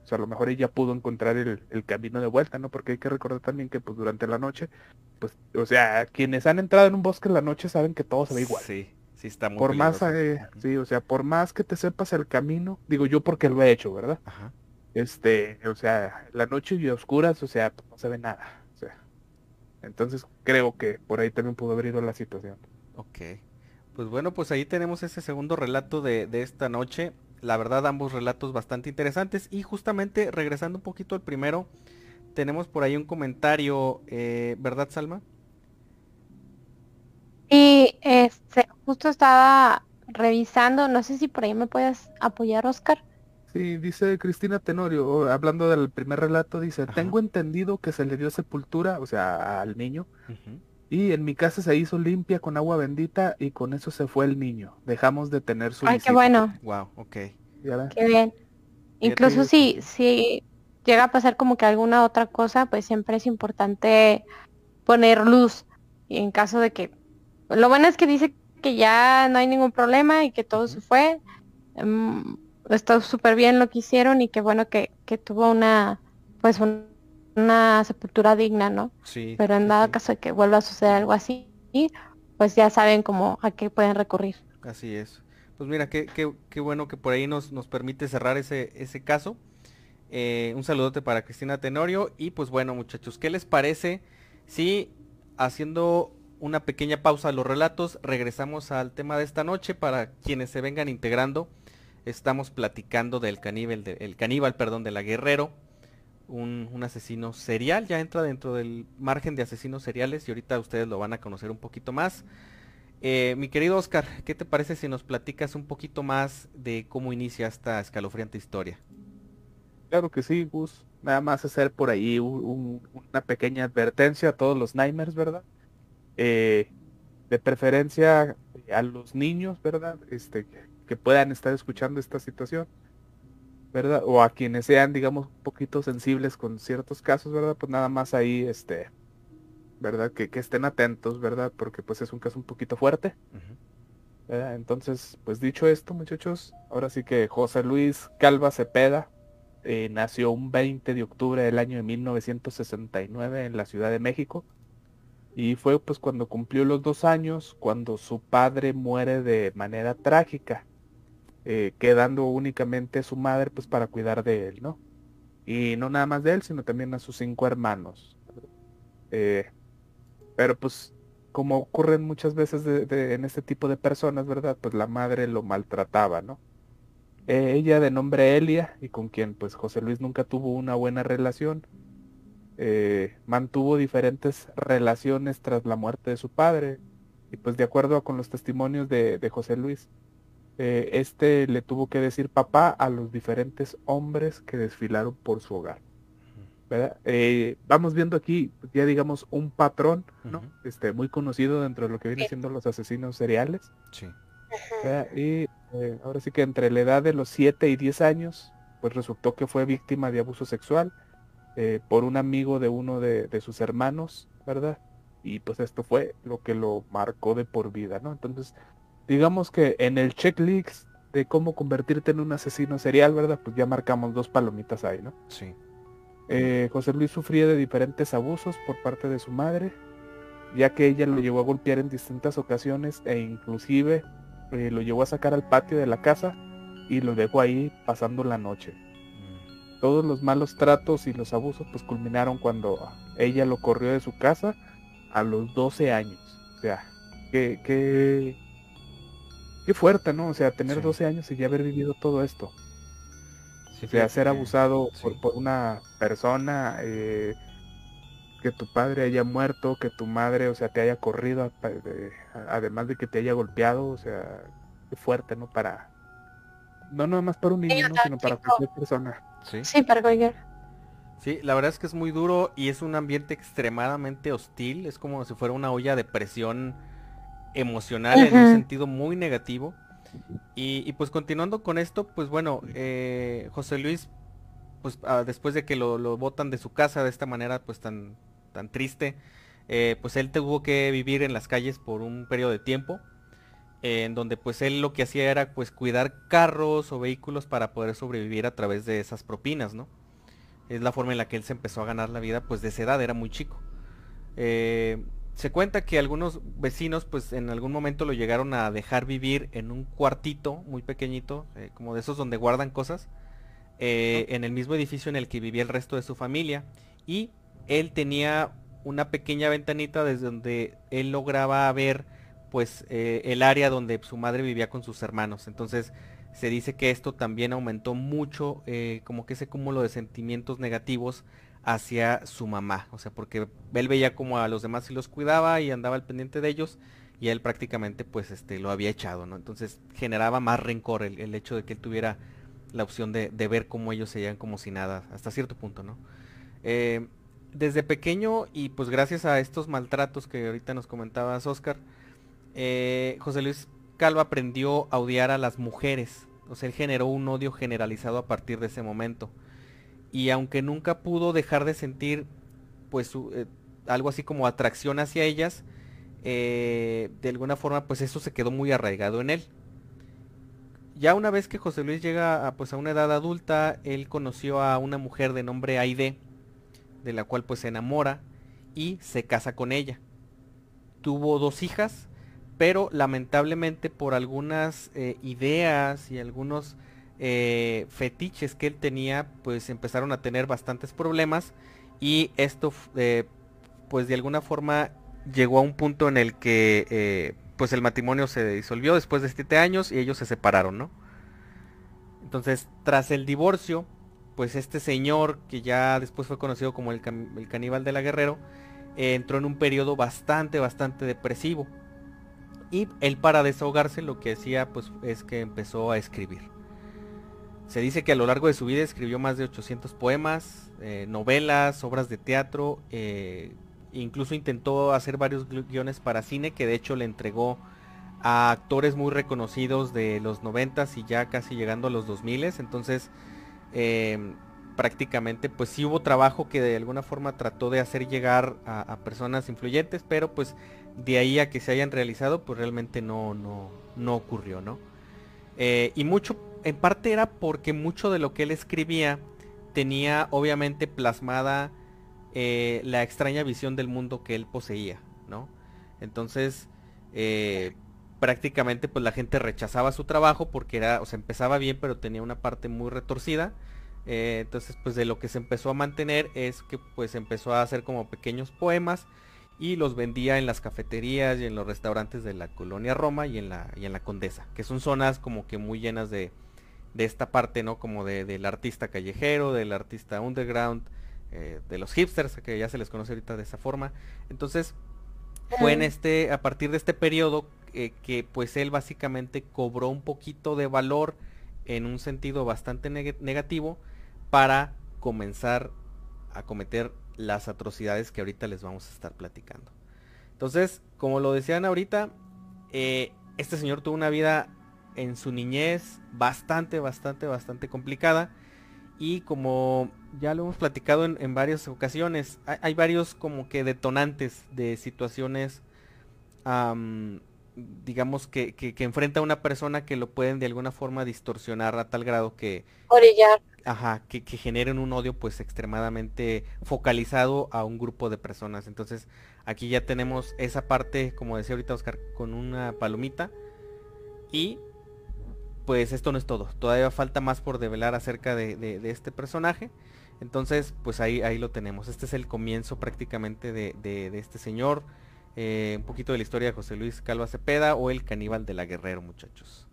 O sea, a lo mejor ella pudo encontrar el, el camino de vuelta, ¿no? Porque hay que recordar también que pues durante la noche, pues, o sea, quienes han entrado en un bosque en la noche saben que todo se ve igual. Sí. Sí está muy por más, eh, sí, o sea, por más que te sepas el camino, digo yo porque lo he hecho, ¿verdad? Ajá. este, o sea, la noche y oscuras, o sea, pues, no se ve nada, o sea. Entonces creo que por ahí también pudo haber ido la situación. Ok. Pues bueno, pues ahí tenemos ese segundo relato de, de esta noche. La verdad, ambos relatos bastante interesantes. Y justamente, regresando un poquito al primero, tenemos por ahí un comentario, eh, ¿verdad, Salma? Y este, justo estaba revisando, no sé si por ahí me puedes apoyar, Oscar. Sí, dice Cristina Tenorio, hablando del primer relato, dice, Ajá. tengo entendido que se le dio sepultura, o sea, al niño, Ujú. Y en mi casa se hizo limpia con agua bendita y con eso se fue el niño. Dejamos de tener su Ay, qué visita". bueno, Wow, ok. Qué bien. Incluso si, si llega a pasar como que alguna otra cosa, pues siempre es importante poner luz. Y en caso de que, lo bueno es que dice que ya no hay ningún problema y que todo se fue. Mm, está súper bien lo que hicieron y qué bueno que, que tuvo una, pues un- una sepultura digna, ¿no? Sí. Pero en dado sí. caso de que vuelva a suceder algo así, pues ya saben cómo a qué pueden recurrir. Así es. Pues mira, qué, qué, qué bueno que por ahí nos, nos permite cerrar ese, ese caso. Eh, un saludote para Cristina Tenorio. Y pues bueno, muchachos, ¿qué les parece si haciendo una pequeña pausa a los relatos, regresamos al tema de esta noche para quienes se vengan integrando? Estamos platicando del caníbal, de- el caníbal, perdón, de la Guerrero, un, un asesino serial, ya entra dentro del margen de asesinos seriales y ahorita ustedes lo van a conocer un poquito más. Eh, mi querido Oscar, ¿qué te parece si nos platicas un poquito más de cómo inicia esta escalofriante historia? Claro que sí, Gus. Nada más hacer por ahí un- un- una pequeña advertencia a todos los Nightmares, ¿verdad? Eh, de preferencia a los niños, ¿verdad? Este, que puedan estar escuchando esta situación, ¿verdad? O a quienes sean, digamos, un poquito sensibles con ciertos casos, ¿verdad? Pues nada más ahí, este, ¿verdad? Que, que estén atentos, ¿verdad? Porque pues es un caso un poquito fuerte. Entonces, pues dicho esto, muchachos, ahora sí que José Luis Calva Cepeda eh, nació un 20 de octubre del año de 1969 en la Ciudad de México. Y fue pues cuando cumplió los dos años, cuando su padre muere de manera trágica, eh, quedando únicamente su madre pues para cuidar de él, ¿no? Y no nada más de él, sino también a sus cinco hermanos. Eh, pero pues como ocurren muchas veces de- en este tipo de personas, ¿verdad? Pues la madre lo maltrataba, ¿no? Eh, ella de nombre Elia y con quien pues José Luis nunca tuvo una buena relación, mantuvo diferentes relaciones tras la muerte de su padre y pues de acuerdo con los testimonios de, de José Luis, eh, este le tuvo que decir papá a los diferentes hombres que desfilaron por su hogar. ¿verdad? Eh, vamos viendo aquí ya digamos un patrón, ¿no? Este muy conocido dentro de lo que viene Sí. siendo los asesinos seriales. Sí. Y eh, ahora sí que entre la edad de los 7 y 10 años, pues resultó que fue víctima de abuso sexual eh, por un amigo de uno de, de sus hermanos, ¿verdad? Y pues esto fue lo que lo marcó de por vida, ¿no? Entonces, digamos que en el checklist de cómo convertirte en un asesino serial, ¿verdad? Pues ya marcamos dos palomitas ahí, ¿no? Sí. Eh, José Luis sufría de diferentes abusos por parte de su madre, ya que ella lo llevó a golpear en distintas ocasiones e inclusive eh, lo llevó a sacar al patio de la casa y lo dejó ahí pasando la noche. Mm, Todos los malos tratos y los abusos pues culminaron cuando ella lo corrió de su casa a los 12 años. O sea, qué, qué, qué fuerte, ¿no? O sea, tener 12 años y ya haber vivido todo esto. o sea, ser abusado por, una persona, eh, que tu padre haya muerto, que tu madre, o sea, te haya corrido, además de que te haya golpeado, o sea, qué fuerte, ¿no? Para, no nada más para un niño, sino para cualquier persona. Sí, sí para cualquier. Sí, la verdad es que es muy duro y es un ambiente extremadamente hostil, es como si fuera una olla de presión emocional en un sentido muy negativo. Y, pues continuando con esto, pues bueno, eh, José Luis, pues ah, después de que lo, lo, botan de su casa de esta manera pues tan, tan triste, eh, pues él tuvo que vivir en las calles por un periodo de tiempo, en donde pues él lo que hacía era pues cuidar carros o vehículos para poder sobrevivir a través de esas propinas, ¿no? Es la forma en la que él se empezó a ganar la vida pues de esa edad, era muy chico. Se cuenta que algunos vecinos pues en algún momento lo llegaron a dejar vivir en un cuartito muy pequeñito, eh, como de esos donde guardan cosas, eh, en el mismo edificio en el que vivía el resto de su familia. Y él tenía una pequeña ventanita desde donde él lograba ver pues eh, el área donde su madre vivía con sus hermanos. Entonces se dice que esto también aumentó mucho como que ese cúmulo de sentimientos negativos hacia su mamá. O sea, porque él veía como a los demás y los cuidaba y andaba al pendiente de ellos y él prácticamente pues este lo había echado, ¿no? Entonces generaba más rencor el, hecho de que él tuviera la opción de, ver cómo ellos se llevan como si nada, hasta cierto punto, ¿no? Eh, desde pequeño y pues gracias a estos maltratos que ahorita nos comentabas, Oscar, eh, José Luis Calvo aprendió a odiar a las mujeres. O sea, él generó un odio generalizado a partir de ese momento y aunque nunca pudo dejar de sentir pues eh, algo así como atracción hacia ellas, eh, de alguna forma pues eso se quedó muy arraigado en él. Ya una vez que José Luis llega a, pues a una edad adulta, él conoció a una mujer de nombre Aide, de la cual pues se enamora y se casa con ella. Tuvo dos hijas, pero lamentablemente por algunas eh, ideas y algunos eh, fetiches que él tenía pues empezaron a tener bastantes problemas y esto eh, pues de alguna forma llegó a un punto en el que eh, pues el matrimonio se disolvió después de siete años y ellos se separaron, ¿no? Entonces tras el divorcio pues este señor que ya después fue conocido como el, el caníbal de la Guerrero entró en un periodo bastante bastante depresivo y él para desahogarse lo que hacía pues es que empezó a escribir se dice que a lo largo de su vida escribió más de 800 poemas, eh, novelas, obras de teatro, eh, incluso intentó hacer varios guiones para cine que de hecho le entregó a actores muy reconocidos de los 90 y ya casi llegando a los 2000 entonces em, prácticamente pues sí hubo trabajo que de alguna forma trató de hacer llegar a, personas influyentes pero pues de ahí a que se hayan realizado pues realmente no no no ocurrió no eh, y mucho en parte era porque mucho de lo que él escribía tenía obviamente plasmada eh, la extraña visión del mundo que él poseía, ¿no? Entonces, eh, prácticamente pues la gente rechazaba su trabajo porque era, o sea, empezaba bien pero tenía una parte muy retorcida. Eh, entonces, pues de lo que se empezó a mantener es que pues empezó a hacer como pequeños poemas y los vendía en las cafeterías y en los restaurantes de la colonia Roma y en la, y en la Condesa, que son zonas como que muy llenas de, de esta parte, ¿no? Como de, del artista callejero, del artista underground, eh, de los hipsters, que ya se les conoce ahorita de esa forma. Entonces, fue en este, a partir de este periodo eh, que pues él básicamente cobró un poquito de valor en un sentido bastante negativo para comenzar a cometer las atrocidades que ahorita les vamos a estar platicando. Entonces, como lo decían ahorita, eh, este señor tuvo una vida en su niñez bastante, bastante, bastante complicada. Y como ya lo hemos platicado en, varias ocasiones, hay, varios como que detonantes de situaciones, digamos, que, que, enfrenta a una persona que lo pueden de alguna forma distorsionar a tal grado que... Orillar. Ajá, que, que generen un odio pues extremadamente focalizado a un grupo de personas. Entonces aquí ya tenemos esa parte, como decía ahorita Oscar, con una palomita. Y pues esto no es todo. Todavía falta más por develar acerca de, este personaje. Entonces, pues ahí, ahí lo tenemos. Este es el comienzo prácticamente de, este señor. Eh, un poquito de la historia de José Luis Calva Cepeda o el caníbal de la Guerrero, muchachos.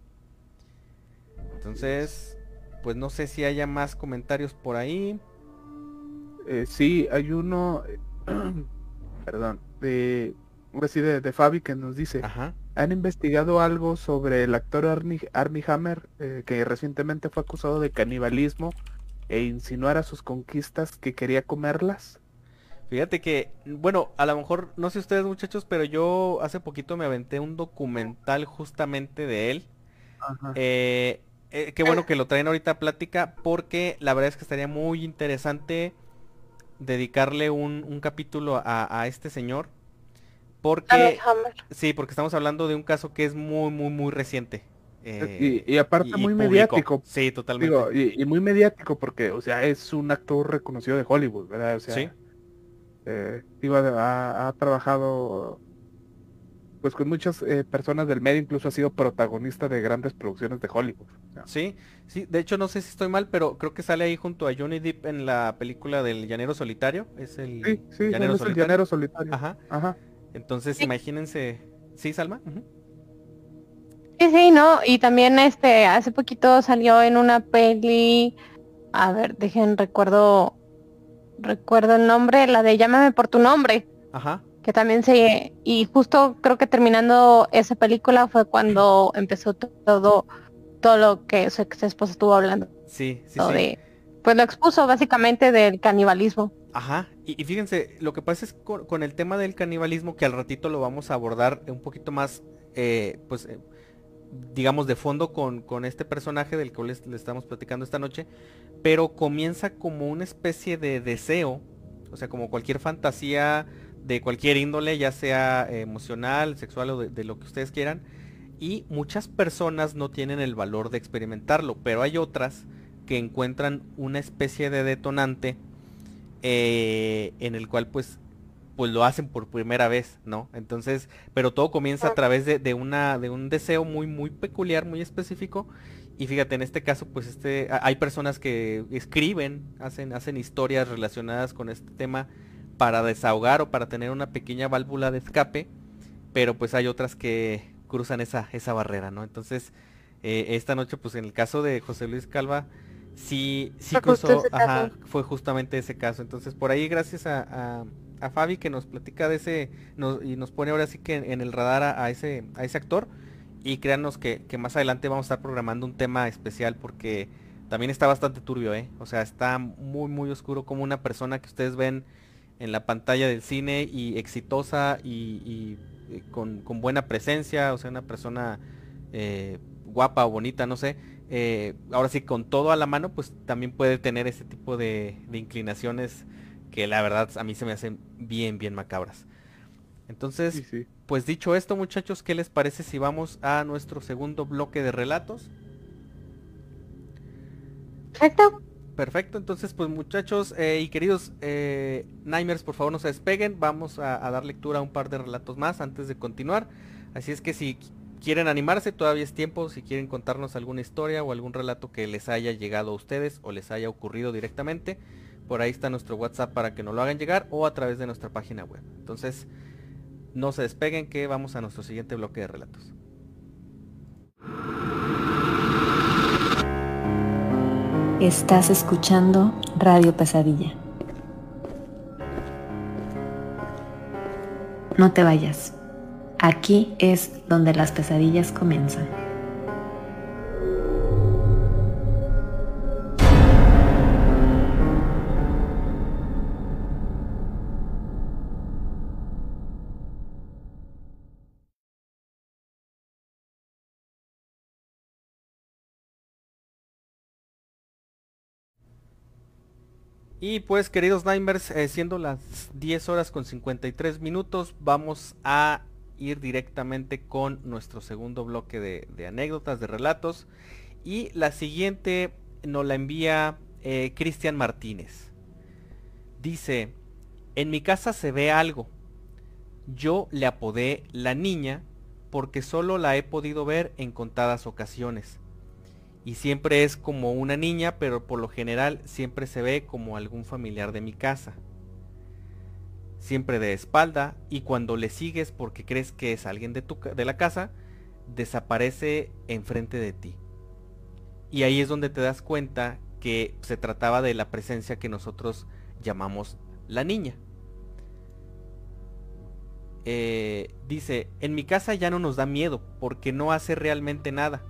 Entonces, pues no sé si haya más comentarios por ahí. Eh, sí, hay uno, perdón, de, de, de Fabi que nos dice, ¿han investigado algo sobre el actor Armie, Hammer eh, que recientemente fue acusado de canibalismo e insinuar a sus conquistas que quería comerlas? Fíjate que, bueno, a lo mejor, no sé ustedes muchachos, pero yo hace poquito me aventé un documental justamente de él. Eh, eh, qué bueno que lo traen ahorita a plática, porque la verdad es que estaría muy interesante dedicarle un, capítulo a, este señor. Porque, sí, porque estamos hablando de un caso que es muy, muy, muy reciente. Eh, y, aparte muy mediático. Sí, totalmente. y, muy mediático porque, o sea, es un actor reconocido de Hollywood, ¿verdad? O sea, sí. Eh, ha, trabajado pues con muchas eh, personas del medio, incluso ha sido protagonista de grandes producciones de Hollywood. Sí, sí, de hecho no sé si estoy mal, pero creo que sale ahí junto a Johnny Depp en la película del Llanero Solitario, es el sí, sí, Llanero, solitario. El Llanero Solitario. Ajá. Ajá. Entonces, imagínense, ¿sí, Salma? Sí, sí, no, y también este hace poquito salió en una peli, a ver, dejen recuerdo recuerdo el nombre, la de Llámame por tu nombre. Ajá que también se y justo creo que terminando esa película fue cuando empezó todo todo lo que su ex esposa estuvo hablando sí sí, sí. pues lo expuso básicamente del canibalismo ajá y, fíjense lo que pasa es con, el tema del canibalismo que al ratito lo vamos a abordar un poquito más eh, pues eh, digamos de fondo con, con, este personaje del que les, le estamos platicando esta noche pero comienza como una especie de deseo o sea como cualquier fantasía de cualquier índole, ya sea emocional, sexual o de, lo que ustedes quieran. Y muchas personas no tienen el valor de experimentarlo, pero hay otras que encuentran una especie de detonante eh, en el cual pues pues lo hacen por primera vez, ¿no? Entonces, pero todo comienza a través de, una, de un deseo muy, muy peculiar, muy específico. Y fíjate, en este caso, pues este, hay personas que escriben, hacen, hacen historias relacionadas con este tema para desahogar o para tener una pequeña válvula de escape, pero pues hay otras que cruzan esa, esa barrera, ¿no? Entonces, eh, esta noche, pues en el caso de José Luis Calva, sí, sí cruzó, ajá, fue justamente ese caso. Entonces, por ahí, gracias a, a, Fabi que nos platica de ese, y nos pone ahora sí que en, el radar a, ese, a ese actor, y créanos que, que más adelante vamos a estar programando un tema especial porque también está bastante turbio, ¿eh? O sea, está muy, muy oscuro como una persona que ustedes ven en la pantalla del cine y exitosa y, eh, con, buena presencia, o sea, una persona eh, guapa o bonita, no sé. Eh, ahora sí, con todo a la mano, pues también puede tener ese tipo de, inclinaciones que la verdad a mí se me hacen bien, bien macabras. Entonces, pues dicho esto, muchachos, ¿qué les parece si vamos a nuestro segundo bloque de relatos? Perfecto. Perfecto, entonces pues muchachos eh, y queridos eh, Nightmares, por favor no se despeguen, vamos a, dar lectura a un par de relatos más antes de continuar. Así es que si quieren animarse, todavía es tiempo, si quieren contarnos alguna historia o algún relato que les haya llegado a ustedes o les haya ocurrido directamente, por ahí está nuestro WhatsApp para que nos lo hagan llegar o a través de nuestra página web. Entonces, no se despeguen que vamos a nuestro siguiente bloque de relatos. Estás escuchando Radio Pesadilla. No te vayas. Aquí es donde las pesadillas comienzan. Y pues queridos Nightmares, eh, siendo las 10 horas con 53 minutos, vamos a ir directamente con nuestro segundo bloque de, anécdotas, de relatos. Y la siguiente nos la envía eh, Cristian Martínez. Dice, en mi casa se ve algo. Yo le apodé la niña porque solo la he podido ver en contadas ocasiones. y siempre es como una niña, pero por lo general siempre se ve como algún familiar de mi casa. Siempre de espalda y cuando le sigues porque crees que es alguien de, tu, de la casa, desaparece enfrente de ti. Y ahí es donde te das cuenta que se trataba de la presencia que nosotros llamamos la niña. Eh, dice, en mi casa ya no nos da miedo porque no hace realmente nada,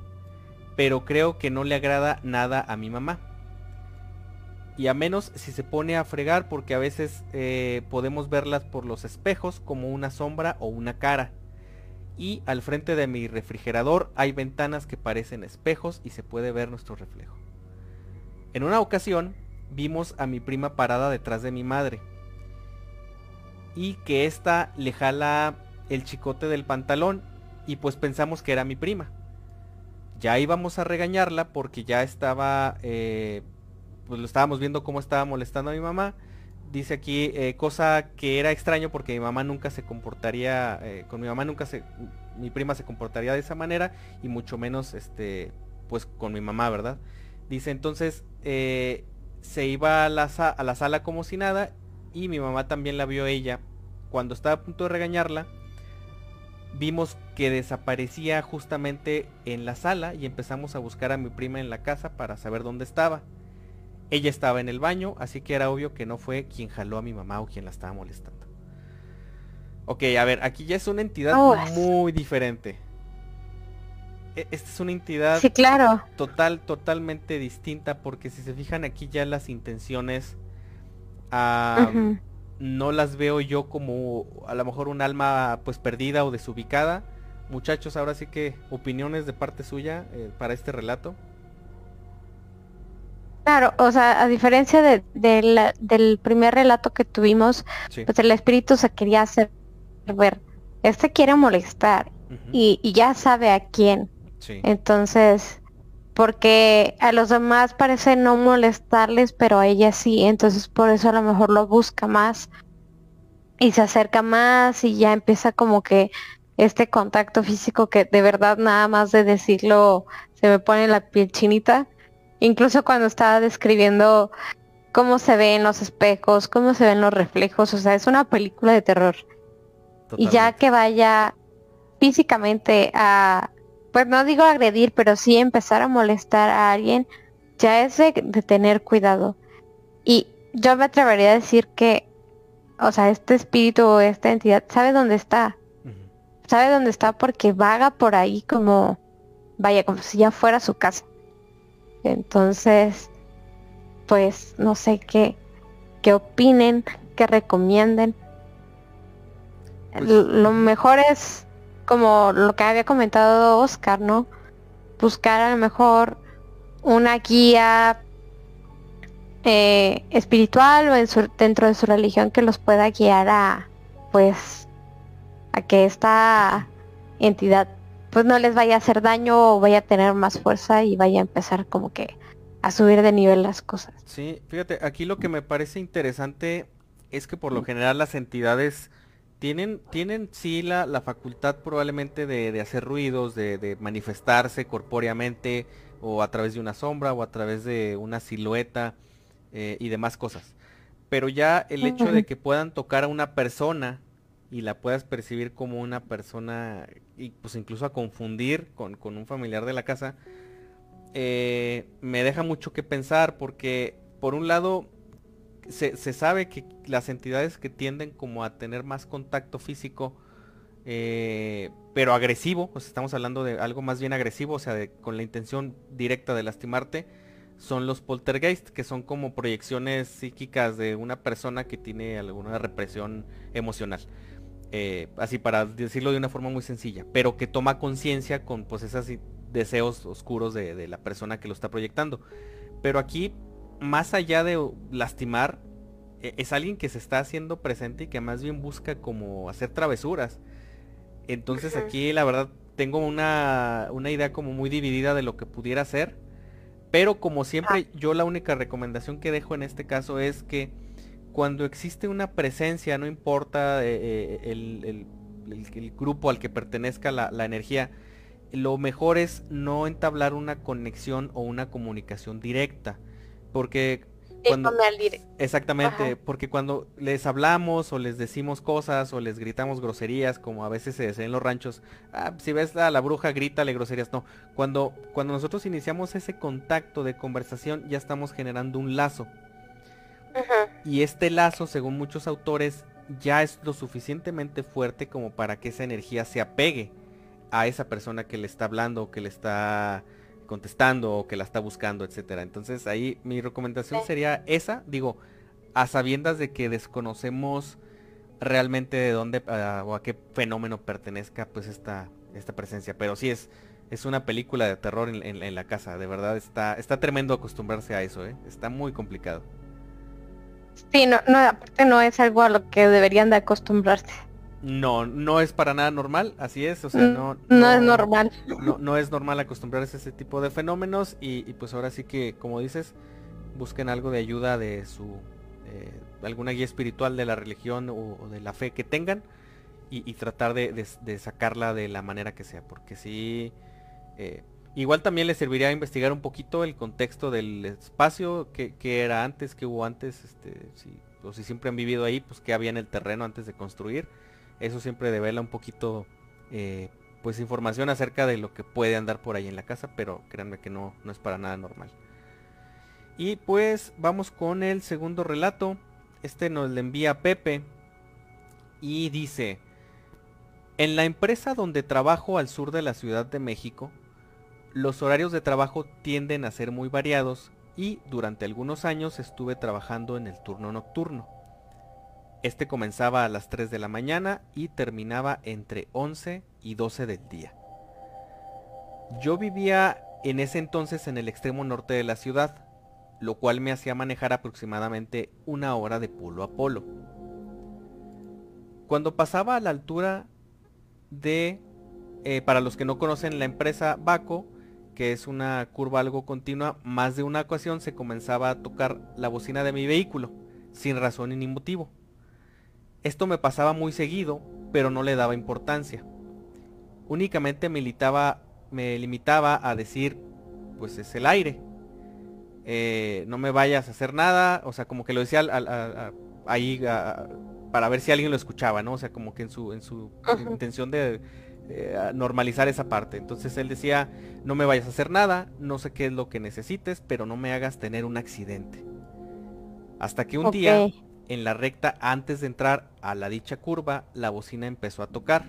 pero creo que no le agrada nada a mi mamá. Y a menos si se pone a fregar porque a veces eh, podemos verlas por los espejos como una sombra o una cara. Y al frente de mi refrigerador hay ventanas que parecen espejos y se puede ver nuestro reflejo. En una ocasión vimos a mi prima parada detrás de mi madre y que ésta le jala el chicote del pantalón y pues pensamos que era mi prima. Ya íbamos a regañarla porque ya estaba, eh, pues lo estábamos viendo cómo estaba molestando a mi mamá. Dice aquí, eh, cosa que era extraño porque mi mamá nunca se comportaría, eh, con mi mamá nunca se, mi prima se comportaría de esa manera y mucho menos, este, pues con mi mamá, ¿verdad? Dice entonces, se iba a la, a la sala como si nada y mi mamá también la vio ella. Cuando estaba a punto de regañarla, vimos que desaparecía justamente en la sala y empezamos a buscar a mi prima en la casa para saber dónde estaba. Ella estaba en el baño, así que era obvio que no fue quien jaló a mi mamá o quien la estaba molestando. Ok, a ver, aquí ya es una entidad oh, muy diferente. E, esta es una entidad sí, claro. total, totalmente distinta porque si se fijan aquí ya las intenciones no las veo yo como a lo mejor un alma pues perdida o desubicada. Muchachos, ahora sí que opiniones de parte suya eh, para este relato. Claro, o sea, a diferencia de, del primer relato que tuvimos, pues el espíritu se quería hacer ver. Este quiere molestar y, y, ya sabe a quién. Entonces, porque a los demás parece no molestarles, pero a ella sí, entonces por eso a lo mejor lo busca más y se acerca más y ya empieza como que este contacto físico que de verdad nada más de decirlo se me pone la piel chinita. Incluso cuando estaba describiendo cómo se ven los espejos, cómo se ven los reflejos, o sea, es una película de terror. Y ya que vaya físicamente a, pues no digo agredir, pero sí empezar a molestar a alguien, ya es de, tener cuidado. Y yo me atrevería a decir que, o sea, este espíritu o esta entidad sabe dónde está. Sabe dónde está porque vaga por ahí como, vaya, como si ya fuera su casa. Entonces, pues no sé qué, qué opinen, qué recomienden. Pues lo mejor es como lo que había comentado Oscar, ¿no? Buscar a lo mejor una guía eh, espiritual o en dentro de su religión que los pueda guiar a, pues, a que esta entidad pues no les vaya a hacer daño o vaya a tener más fuerza y vaya a empezar como que a subir de nivel las cosas. Sí, fíjate, aquí lo que me parece interesante es que por lo general las entidades tienen, tienen sí la, la facultad probablemente de, hacer ruidos, de, manifestarse corpóreamente o a través de una sombra o a través de una silueta eh, y demás cosas. Pero ya el hecho de que puedan tocar a una persona y la puedas percibir como una persona y pues incluso a confundir con, un familiar de la casa, eh, me deja mucho que pensar porque por un lado se, sabe que las entidades que tienden como a tener más contacto físico, eh, pero agresivo, pues estamos hablando de algo más bien agresivo, o sea, con la intención directa de lastimarte, son los poltergeist, que son como proyecciones psíquicas de una persona que tiene alguna represión emocional. Eh, así para decirlo de una forma muy sencilla, pero que toma conciencia con pues esos deseos oscuros de, de la persona que lo está proyectando. Pero aquí más allá de lastimar, e, es alguien que se está haciendo presente y que más bien busca como hacer travesuras. Entonces aquí la verdad tengo una, una, idea como muy dividida de lo que pudiera ser. Pero como siempre, ah. yo la única recomendación que dejo en este caso es que cuando existe una presencia, no importa eh, eh, el, grupo al que pertenezca la, la energía, lo mejor es no entablar una conexión o una comunicación directa. Porque cuando... Exactamente, porque cuando les hablamos o les decimos cosas o les gritamos groserías, como a veces se dice en los ranchos, ah, si ves a la bruja, grítale groserías. No, cuando, cuando nosotros iniciamos ese contacto de conversación, ya estamos generando un lazo. Y este lazo, según muchos autores, ya es lo suficientemente fuerte como para que esa energía se apegue a esa persona que le está hablando o que le está contestando o que la está buscando, etcétera. Entonces ahí mi recomendación sería esa, digo, a sabiendas de que desconocemos realmente de dónde ah, o a qué fenómeno pertenezca pues esta, esta presencia. Pero sí es, es una película de terror en, la casa, de verdad está, está tremendo acostumbrarse a eso, ¿eh? está muy complicado. Sí, no, no, aparte no es algo a lo que deberían de acostumbrarse. No, no es para nada normal, así es, o sea, mm, no... No, es normal. No, no, es normal acostumbrarse a ese tipo de fenómenos y, pues ahora sí que, como dices, busquen algo de ayuda de su... Eh, alguna guía espiritual de la religión o, de la fe que tengan y, tratar de, sacarla de la manera que sea, porque sí... Eh, igual también les serviría investigar un poquito el contexto del espacio, que, era antes, que hubo antes, este, o si siempre han vivido ahí, pues qué había en el terreno antes de construir eso siempre devela un poquito eh, pues información acerca de lo que puede andar por ahí en la casa, pero créanme que no, no es para nada normal. Y pues vamos con el segundo relato. Este nos le envía Pepe y dice, en la empresa donde trabajo al sur de la Ciudad de México, los horarios de trabajo tienden a ser muy variados y durante algunos años estuve trabajando en el turno nocturno. Este comenzaba a las 3 de la mañana y terminaba entre 11 y 12 del día. Yo vivía en ese entonces en el extremo norte de la ciudad, lo cual me hacía manejar aproximadamente una hora de polo a polo. Cuando pasaba a la altura de, eh, para los que no conocen la empresa Baco, que es una curva algo continua, más de una ocasión se comenzaba a tocar la bocina de mi vehículo, sin razón ni motivo. Esto me pasaba muy seguido, pero no le daba importancia. Únicamente me, me limitaba a decir, pues es el aire. Eh, no me vayas a hacer nada, o sea, como que lo decía ahí para ver si alguien lo escuchaba, ¿no? O sea, como que en su, en su intención de eh, normalizar esa parte. Entonces él decía, no me vayas a hacer nada, no sé qué es lo que necesites, pero no me hagas tener un accidente. Hasta que un día en la recta antes de entrar a la dicha curva, la bocina empezó a tocar.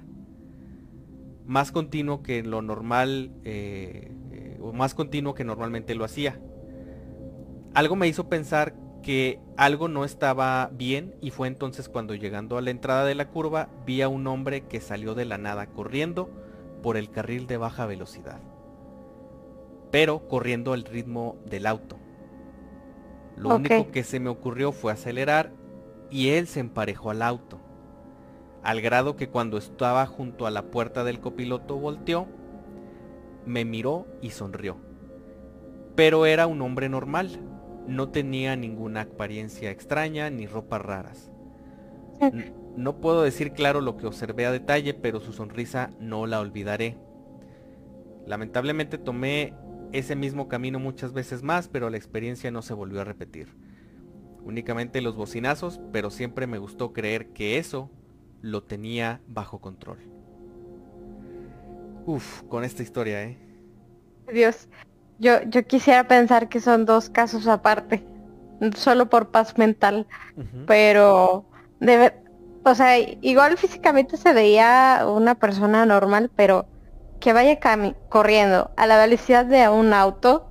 Más continuo que lo normal, eh, eh, o más continuo que normalmente lo hacía. Algo me hizo pensar que algo no estaba bien y fue entonces cuando llegando a la entrada de la curva vi a un hombre que salió de la nada corriendo por el carril de baja velocidad, pero corriendo al ritmo del auto. Lo único que se me ocurrió fue acelerar y él se emparejó al auto, al grado que cuando estaba junto a la puerta del copiloto volteó, me miró y sonrió. Pero era un hombre normal, no tenía ninguna apariencia extraña ni ropas raras. No puedo decir claro lo que observé a detalle, pero su sonrisa no la olvidaré. Lamentablemente tomé ese mismo camino muchas veces más, pero la experiencia no se volvió a repetir únicamente los bocinazos, pero siempre me gustó creer que eso lo tenía bajo control. Uf, con esta historia, ¿eh? Dios, yo, yo quisiera pensar que son dos casos aparte, solo por paz mental, pero debe, o sea, igual físicamente se veía una persona normal, pero que vaya corriendo a la velocidad de un auto.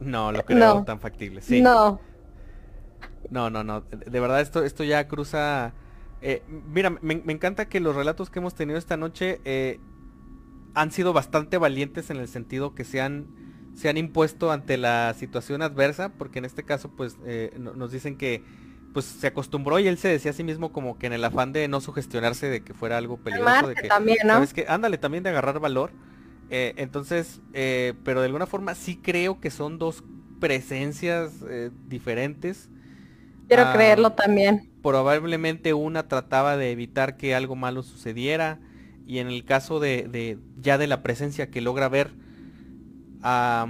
No, lo creo tan factible, sí. No, no, no, no. De verdad esto, esto ya cruza... Eh, mira, me, encanta que los relatos que hemos tenido esta noche eh, han sido bastante valientes en el sentido que se han, se han impuesto ante la situación adversa, porque en este caso pues eh, nos dicen que pues se acostumbró y él se decía a sí mismo como que en el afán de no sugestionarse de que fuera algo peligroso, de que, también, ¿no? ¿sabes que Ándale, también de agarrar valor. entonces, pero de alguna forma sí creo que son dos presencias diferentes Quiero ah, creerlo también. Probablemente una trataba de evitar que algo malo sucediera Y en el caso de, de ya de la presencia que logra ver, a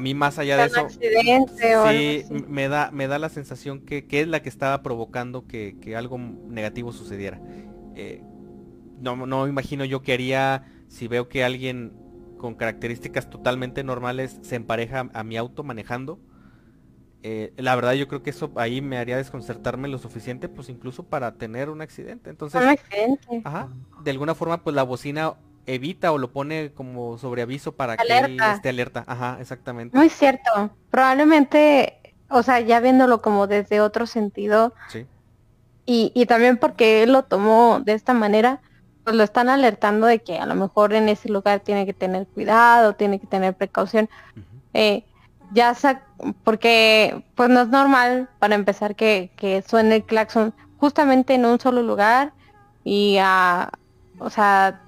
mí más allá de eso, sí, me da, me da la sensación que, que, es la que estaba provocando que, que algo negativo sucediera. Eh, no, no imagino yo que haría si veo que alguien con características totalmente normales se empareja a mi auto manejando. Eh, la verdad yo creo que eso ahí me haría desconcertarme lo suficiente, pues incluso para tener un accidente. Entonces, Ajá, de alguna forma pues la bocina evita o lo pone como sobre aviso para que esté alerta. Ajá, exactamente. Muy cierto. Probablemente, o sea, ya viéndolo como desde otro sentido. Sí. Y, y también porque él lo tomó de esta manera, pues lo están alertando de que a lo mejor en ese lugar tiene que tener cuidado, tiene que tener precaución. eh, ya porque pues no es normal para empezar que, que suene el claxon justamente en un solo lugar y a, o sea,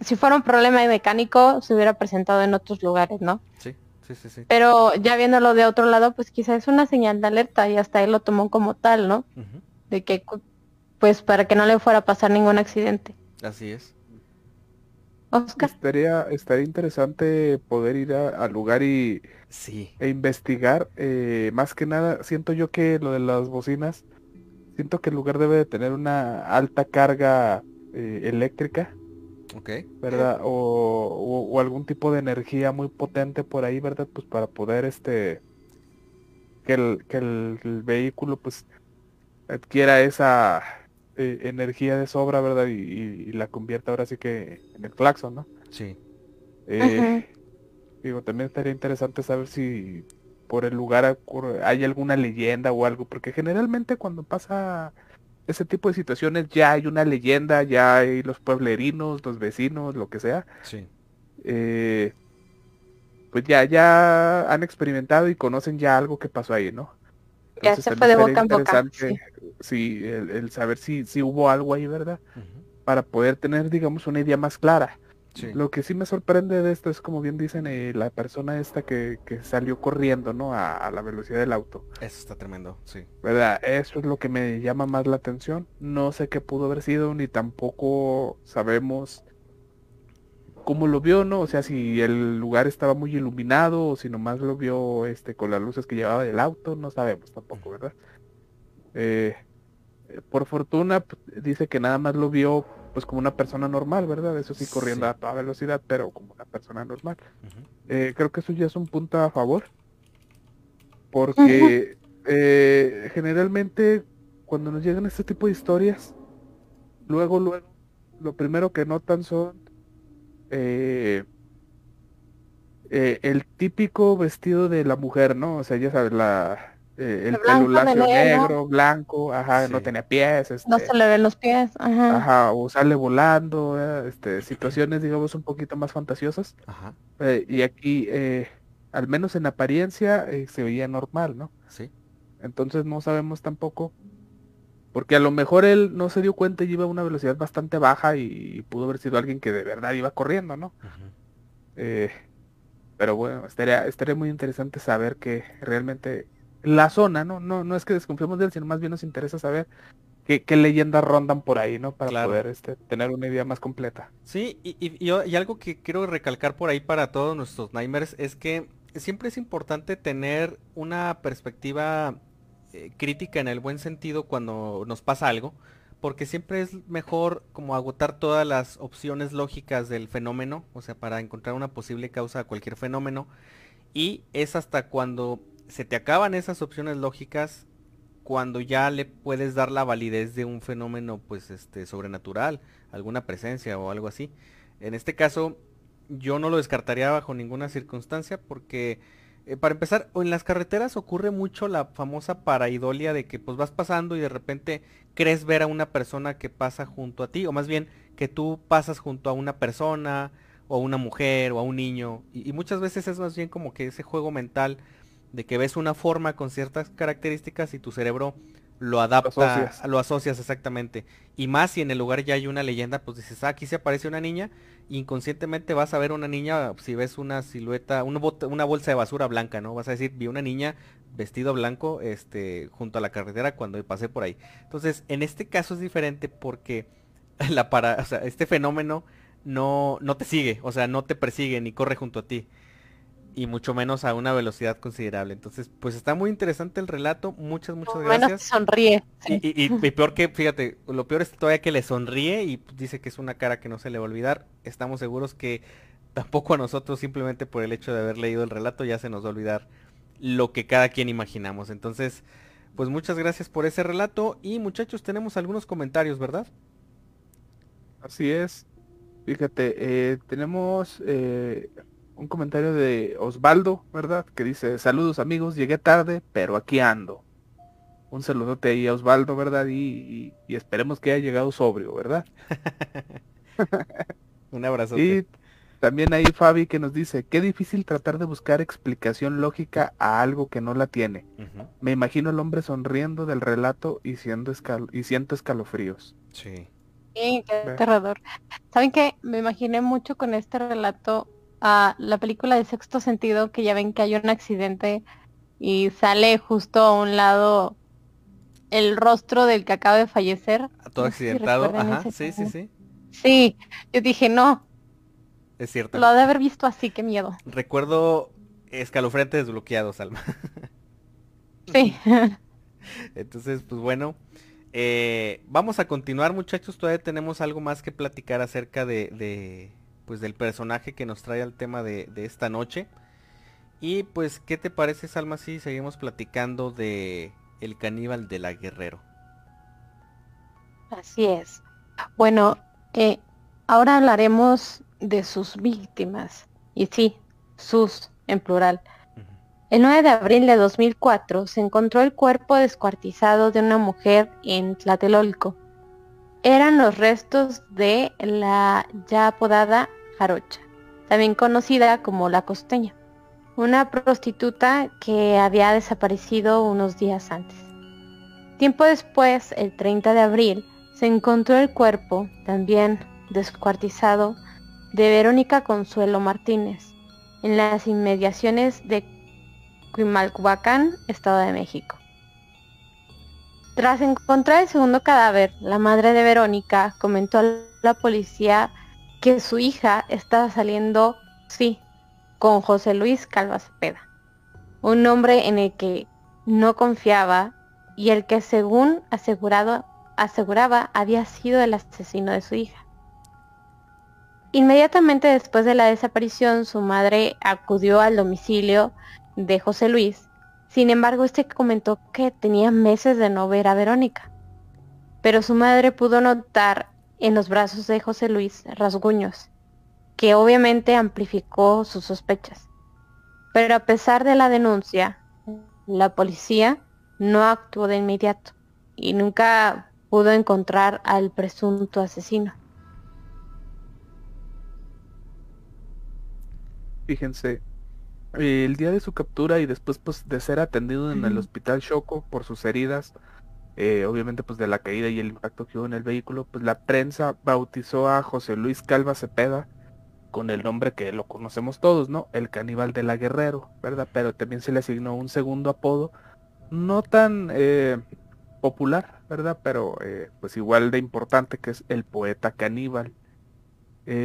si fuera un problema mecánico se hubiera presentado en otros lugares, ¿no? Sí, sí, sí, sí. Pero ya viéndolo de otro lado, pues quizás es una señal de alerta y hasta él lo tomó como tal, ¿no? De que, pues para que no le fuera a pasar ningún accidente. Así es. Oscar. Estaría, estaría interesante poder ir al lugar y sí. e investigar. Eh, más que nada, siento yo que lo de las bocinas, siento que el lugar debe de tener una alta carga eh, eléctrica. Ok. ¿Verdad? O, o, algún tipo de energía muy potente por ahí, ¿verdad? Pues para poder este que el, que el vehículo pues adquiera esa eh, energía de sobra, ¿verdad? Y, la convierte ahora sí que en el claxon, ¿no? Sí. Eh, digo, también estaría interesante saber si por el lugar hay alguna leyenda o algo, porque generalmente cuando pasa ese tipo de situaciones ya hay una leyenda, ya hay los pueblerinos, los vecinos, lo que sea. Sí. Eh, pues ya, ya han experimentado y conocen ya algo que pasó ahí, ¿no? ya se fue de boca en boca. Sí, el, saber si, si hubo algo ahí, ¿verdad? Para poder tener, digamos, una idea más clara. Lo que sí me sorprende de esto es, como bien dicen, eh, la persona esta que, que salió corriendo, ¿no? A, la velocidad del auto. Eso está tremendo, sí. ¿Verdad? Eso es lo que me llama más la atención. No sé qué pudo haber sido, ni tampoco sabemos cómo lo vio, ¿no? O sea, si el lugar estaba muy iluminado o si nomás lo vio este con las luces que llevaba del auto, no sabemos tampoco, ¿verdad? Eh, por fortuna pues, dice que nada más lo vio pues como una persona normal, ¿verdad? Eso sí, corriendo a toda velocidad, pero como una persona normal. Eh, creo que eso ya es un punto a favor, porque eh, generalmente cuando nos llegan este tipo de historias, luego, luego, lo primero que notan son eh, el típico vestido de la mujer, ¿no? O sea, ya sabes, la, eh, el pelulacio negro, blanco, ajá, no tenía pies. Este, no se le ven los pies, ajá. Ajá, o sale volando, eh, este, situaciones, digamos, un poquito más fantasiosas. Ajá. Eh, y aquí, al menos en apariencia, se veía normal, ¿no? Sí. Entonces no sabemos tampoco, porque a lo mejor él no se dio cuenta y iba a una velocidad bastante baja y, pudo haber sido alguien que de verdad iba corriendo, ¿no? pero bueno, estaría, estaría muy interesante saber que realmente la zona, ¿no? No, no es que desconfiemos de él, sino más bien nos interesa saber qué, qué leyendas rondan por ahí, ¿no? Para poder este, tener una idea más completa. Sí, y, y, algo que quiero recalcar por ahí para todos nuestros Nightmares es que siempre es importante tener una perspectiva eh, crítica en el buen sentido cuando nos pasa algo, porque siempre es mejor como agotar todas las opciones lógicas del fenómeno, o sea, para encontrar una posible causa a cualquier fenómeno, y es hasta cuando se te acaban esas opciones lógicas cuando ya le puedes dar la validez de un fenómeno pues este sobrenatural, alguna presencia o algo así. En este caso yo no lo descartaría bajo ninguna circunstancia porque eh, para empezar, en las carreteras ocurre mucho la famosa paraidolia de que pues vas pasando y de repente crees ver a una persona que pasa junto a ti, o más bien que tú pasas junto a una persona, o a una mujer, o a un niño, y muchas veces es más bien como que ese juego mental de que ves una forma con ciertas características y tu cerebro lo adapta, lo asocias. exactamente. Y más si en el lugar ya hay una leyenda, pues dices, ah, aquí se aparece una niña, inconscientemente vas a ver una niña, si ves una silueta, una, una bolsa de basura blanca, ¿no? Vas a decir, vi una niña vestido blanco, este, junto a la carretera cuando pasé por ahí. Entonces, en este caso es diferente porque la para, o sea, este fenómeno no, no te sigue, o sea, no te persigue ni corre junto a ti. Y mucho menos a una velocidad considerable. Entonces, pues está muy interesante el relato. Muchas, muchas gracias. Menos sonríe. Y, y, peor que, fíjate, lo peor es todavía que le sonríe y dice que es una cara que no se le va a olvidar. Estamos seguros que tampoco a nosotros, simplemente por el hecho de haber leído el relato, ya se nos va a olvidar lo que cada quien imaginamos. Entonces, pues muchas gracias por ese relato. Y muchachos, tenemos algunos comentarios, ¿verdad? Así es. Fíjate, eh, tenemos eh, un comentario de Osvaldo, ¿verdad? Que dice, saludos amigos, llegué tarde, pero aquí ando. Un saludote ahí a Osvaldo, ¿verdad? Y, esperemos que haya llegado sobrio, ¿verdad? un abrazo. Y también ahí Fabi que nos dice, qué difícil tratar de buscar explicación lógica a algo que no la tiene. Me imagino el hombre sonriendo del relato y, siendo y siento escalofríos. Sí. Sí, qué aterrador. ¿Saben qué? Me imaginé mucho con este relato a la película de Sexto Sentido, que ya ven que hay un accidente y sale justo a un lado el rostro del que acaba de fallecer. Todo accidentado, ajá, sí, sí, sí. Sí, yo dije, no. Es cierto. Lo ha de haber visto así, qué miedo. Recuerdo escalofriante desbloqueado, Salma. sí. Entonces, pues bueno, eh, vamos a continuar muchachos, todavía tenemos algo más que platicar acerca de, pues del personaje que nos trae al tema de, esta noche. Y pues, ¿qué te parece Salma si seguimos platicando de el caníbal de la Guerrero? Así es. Bueno, eh, ahora hablaremos de sus víctimas. Y sí, sus en plural. El 9 de abril de 2004 se encontró el cuerpo descuartizado de una mujer en Tlatelolco. Eran los restos de la ya apodada Jarocha, también conocida como la costeña, una prostituta que había desaparecido unos días antes. Tiempo después, el 30 de abril, se encontró el cuerpo, también descuartizado, de Verónica Consuelo Martínez, en las inmediaciones de Cuimalcubacán, Estado de México. Tras encontrar el segundo cadáver, la madre de Verónica comentó a la policía que su hija estaba saliendo, sí, con José Luis Calva Cepeda, un hombre en el que no confiaba y el que según aseguraba había sido el asesino de su hija. Inmediatamente después de la desaparición, su madre acudió al domicilio de José Luis. Sin embargo, este comentó que tenía meses de no ver a Verónica. Pero su madre pudo notar en los brazos de José Luis rasguños, que obviamente amplificó sus sospechas. Pero a pesar de la denuncia, la policía no actuó de inmediato y nunca pudo encontrar al presunto asesino. Fíjense, el día de su captura y después pues de ser atendido en el hospital Choco por sus heridas, eh, obviamente pues de la caída y el impacto que hubo en el vehículo, pues la prensa bautizó a José Luis Calva Cepeda con el nombre que lo conocemos todos, ¿no? El caníbal de la Guerrero, ¿verdad? Pero también se le asignó un segundo apodo, no tan eh, popular, ¿verdad? Pero eh, pues igual de importante que es el poeta caníbal.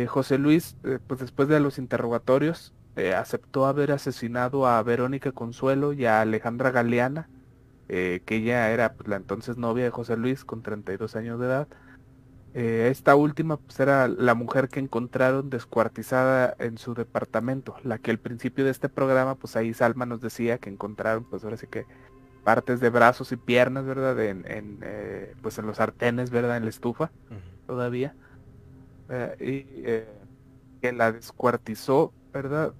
José Luis, pues después de los interrogatorios, eh, aceptó haber asesinado a Verónica Consuelo y a Alejandra Galeana, eh, que ella era pues, la entonces novia de José Luis con 32 años de edad. Eh, esta última pues, era la mujer que encontraron descuartizada en su departamento, la que al principio de este programa, pues ahí Salma nos decía que encontraron, pues ahora sí que partes de brazos y piernas, ¿verdad? En, pues en los sartenes, ¿verdad? En la estufa, todavía. y que la descuartizó, ¿verdad?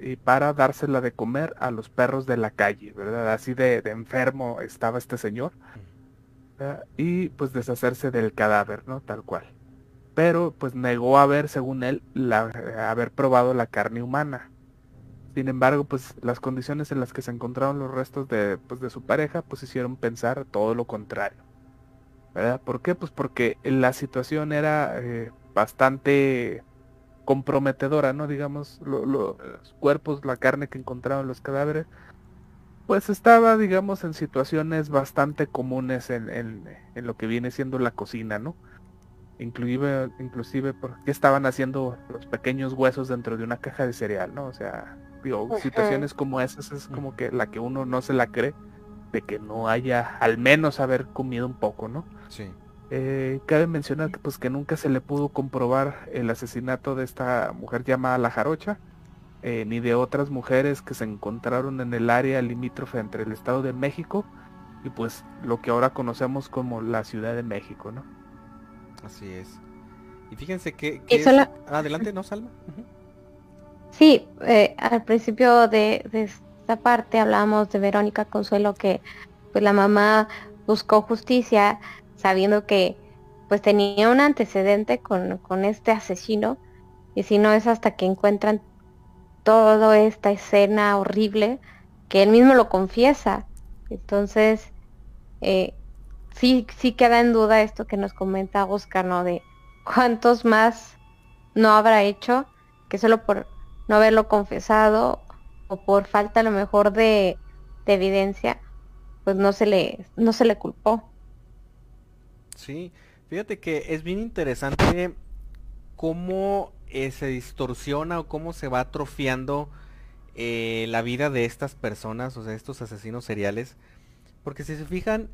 Y para dársela de comer a los perros de la calle, ¿verdad? Así de, enfermo estaba este señor. Y pues deshacerse del cadáver, ¿no? Tal cual. Pero pues negó haber, según él, la, haber probado la carne humana. Sin embargo, pues las condiciones en las que se encontraron los restos de, pues, de su pareja, pues hicieron pensar todo lo contrario. ¿Verdad? ¿Por qué? Pues porque la situación era eh, bastante comprometedora, ¿no? Digamos, los cuerpos, la carne que encontraron los cadáveres, pues estaba, digamos, en situaciones bastante comunes en, lo que viene siendo la cocina, ¿no? inclusive, inclusive por qué estaban haciendo los pequeños huesos dentro de una caja de cereal, ¿no? O sea, digo, situaciones como esas es como que la que uno no se la cree de que no haya al menos haber comido un poco, ¿no? Sí. Eh, cabe mencionar que pues que nunca se le pudo comprobar el asesinato de esta mujer llamada La Jarocha, eh, ni de otras mujeres que se encontraron en el área limítrofe entre el Estado de México y pues lo que ahora conocemos como la Ciudad de México, ¿no? Así es. Y fíjense que... Adelante, ¿no, Salma? Sí, eh, al principio de, de, esta parte hablamos de Verónica Consuelo que pues la mamá buscó justicia sabiendo que pues tenía un antecedente con, con este asesino y si no es hasta que encuentran toda esta escena horrible que él mismo lo confiesa. Entonces, eh, sí, sí queda en duda esto que nos comenta Oscar, ¿no? De cuántos más no habrá hecho que solo por no haberlo confesado o por falta a lo mejor de, de evidencia, pues no se le, no se le culpó. Sí, fíjate que es bien interesante cómo eh, se distorsiona o cómo se va atrofiando eh, la vida de estas personas, o sea, estos asesinos seriales. Porque si se fijan,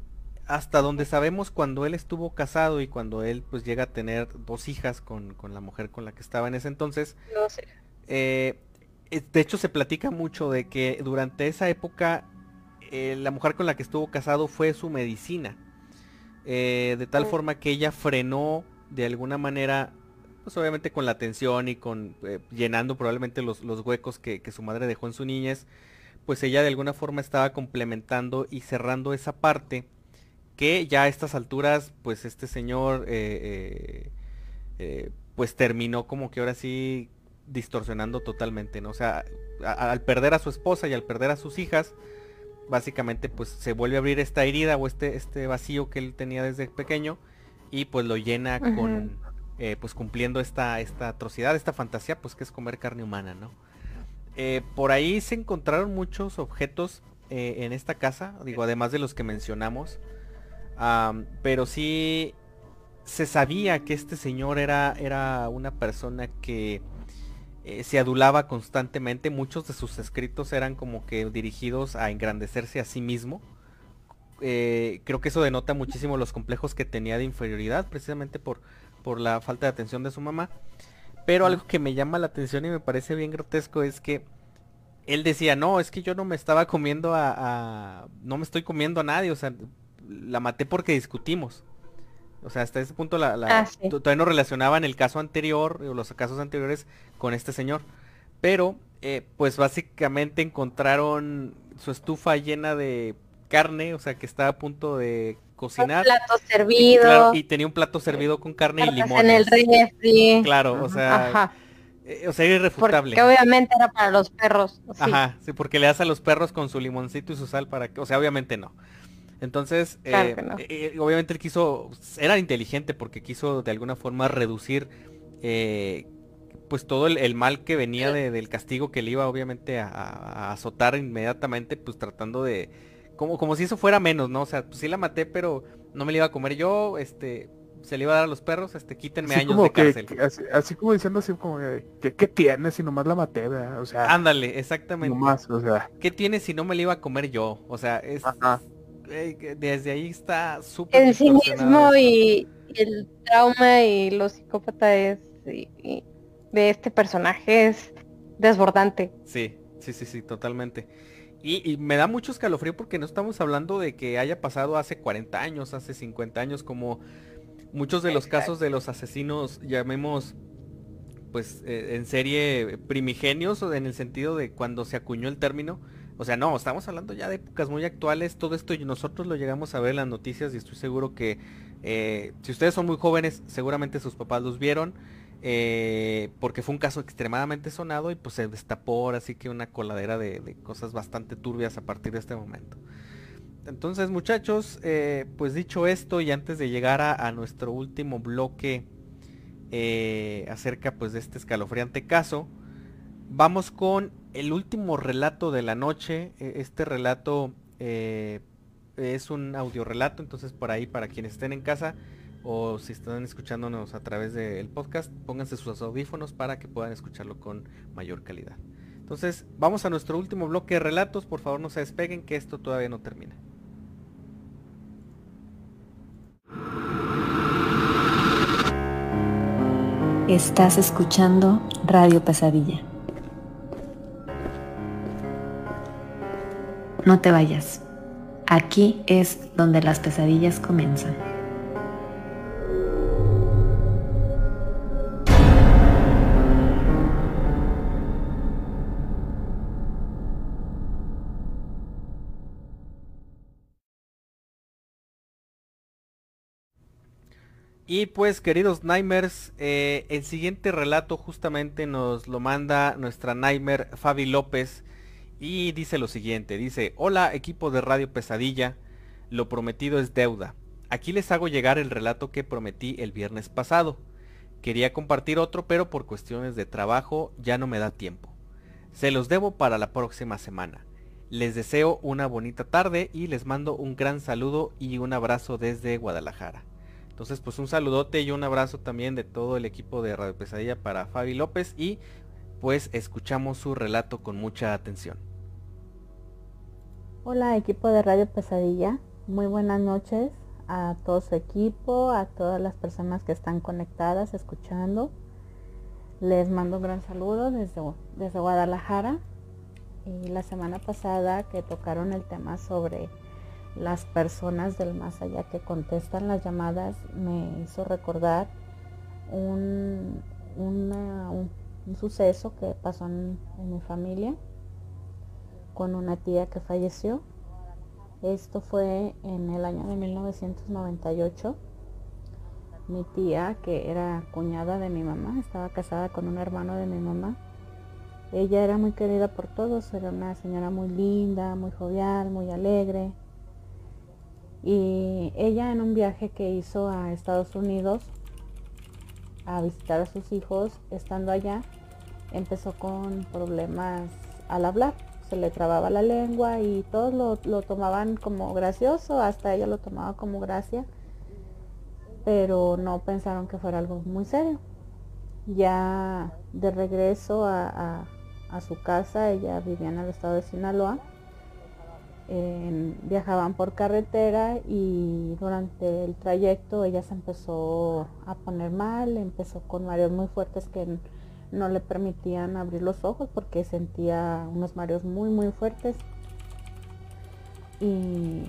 hasta donde sabemos cuando él estuvo casado y cuando él pues llega a tener dos hijas con, la mujer con la que estaba en ese entonces. No sé. Eh, de hecho se platica mucho de que durante esa época la mujer con la que estuvo casado fue su medicina. De tal oh. forma que ella frenó de alguna manera pues obviamente con la atención y con eh, llenando probablemente los, huecos que, su madre dejó en su niñez, pues ella de alguna forma estaba complementando y cerrando esa parte que ya a estas alturas, pues este señor, eh, eh, pues terminó como que ahora sí distorsionando totalmente, ¿no? O sea, al perder a su esposa y al perder a sus hijas, básicamente pues se vuelve a abrir esta herida o este, este vacío que él tenía desde pequeño y pues lo llena con, eh, pues cumpliendo esta, esta atrocidad, esta fantasía, pues que es comer carne humana, ¿no? Eh, por ahí se encontraron muchos objetos eh, en esta casa, digo, además de los que mencionamos, pero sí se sabía que este señor era, era una persona que se adulaba constantemente, muchos de sus escritos eran como que dirigidos a engrandecerse a sí mismo. creo que eso denota muchísimo los complejos que tenía de inferioridad, precisamente por por la falta de atención de su mamá. Pero algo que me llama la atención y me parece bien grotesco es que él decía, no, es que yo no me estaba comiendo a, no me estoy comiendo a nadie, o sea, la maté porque discutimos. O sea, hasta ese punto la, ah, todavía no relacionaban el caso anterior, o los casos anteriores, con este señor. Pero, eh, pues básicamente encontraron su estufa llena de carne, o sea, que estaba a punto de cocinar. Un plato servido. Y, tenía un plato servido con carne y limón. En el refri. Claro, o sea. Eh, o sea, irrefutable. Que obviamente era para los perros. Ajá, sí, porque le das a los perros con su limoncito y su sal para que, o sea, obviamente no. Entonces, eh, eh, obviamente él quiso, era inteligente porque quiso de alguna forma reducir pues todo el, mal que venía del castigo que le iba obviamente a azotar inmediatamente, pues tratando de, como, como si eso fuera menos, ¿no? O sea, pues sí la maté, pero no me la iba a comer yo, este, se le iba a dar a los perros, este, quítenme años de cárcel. así, como diciendo así como que, ¿qué tiene si nomás la maté, ¿verdad? O sea. Ándale, exactamente. Nomás, o sea. ¿Qué tiene si no me la iba a comer yo? O sea, es. Eh, desde ahí está súper. El cinismo y el trauma y lo psicópata es. De este personaje es desbordante. Sí, sí, sí, sí, totalmente. Y, me da mucho escalofrío porque no estamos hablando de que haya pasado hace 40 años, hace 50 años, como muchos de los casos de los asesinos, llamemos, pues, eh, en serie primigenios, en el sentido de cuando se acuñó el término. O sea, no, estamos hablando ya de épocas muy actuales, todo esto y nosotros lo llegamos a ver en las noticias y estoy seguro que eh, si ustedes son muy jóvenes, seguramente sus papás los vieron. Eh, porque fue un caso extremadamente sonado y pues se destapó así que una coladera de, cosas bastante turbias a partir de este momento. Entonces muchachos, eh, pues dicho esto y antes de llegar a, nuestro último bloque eh, acerca pues de este escalofriante caso, vamos con el último relato de la noche. E, este relato es un audio relato, entonces por ahí para quienes estén en casa o si están escuchándonos a través del podcast, pónganse sus audífonos para que puedan escucharlo con mayor calidad. Entonces, vamos a nuestro último bloque de relatos. Por favor, no se despeguen, que esto todavía no termina. Estás escuchando Radio Pesadilla. No te vayas. Aquí es donde las pesadillas comienzan. Y pues queridos Nightmares, eh, el siguiente relato justamente nos lo manda nuestra Nightmare Fabi López y dice lo siguiente, dice, hola equipo de Radio Pesadilla, lo prometido es deuda. Aquí les hago llegar el relato que prometí el viernes pasado. Quería compartir otro pero por cuestiones de trabajo ya no me da tiempo. Se los debo para la próxima semana. Les deseo una bonita tarde y les mando un gran saludo y un abrazo desde Guadalajara. Entonces, pues un saludote y un abrazo también de todo el equipo de Radio Pesadilla para Fabi López y pues escuchamos su relato con mucha atención. Hola equipo de Radio Pesadilla, muy buenas noches a todo su equipo, a todas las personas que están conectadas, escuchando. Les mando un gran saludo desde, desde Guadalajara. Y la semana pasada que tocaron el tema sobre las personas del más allá que contestan las llamadas me hizo recordar un, un, suceso que pasó en, mi familia con una tía que falleció. Esto fue en el año de 1998. Mi tía, que era cuñada de mi mamá, estaba casada con un hermano de mi mamá. Ella era muy querida por todos, era una señora muy linda, muy jovial, muy alegre, y ella en un viaje que hizo a Estados Unidos a visitar a sus hijos, estando allá, empezó con problemas al hablar. Se le trababa la lengua y todos lo, tomaban como gracioso, hasta ella lo tomaba como gracia, pero no pensaron que fuera algo muy serio. Ya de regreso a su casa, ella vivía en el estado de Sinaloa, viajaban por carretera y durante el trayecto ella se empezó a poner mal, empezó con mareos muy fuertes que no le permitían abrir los ojos porque sentía unos mareos muy muy fuertes. Y,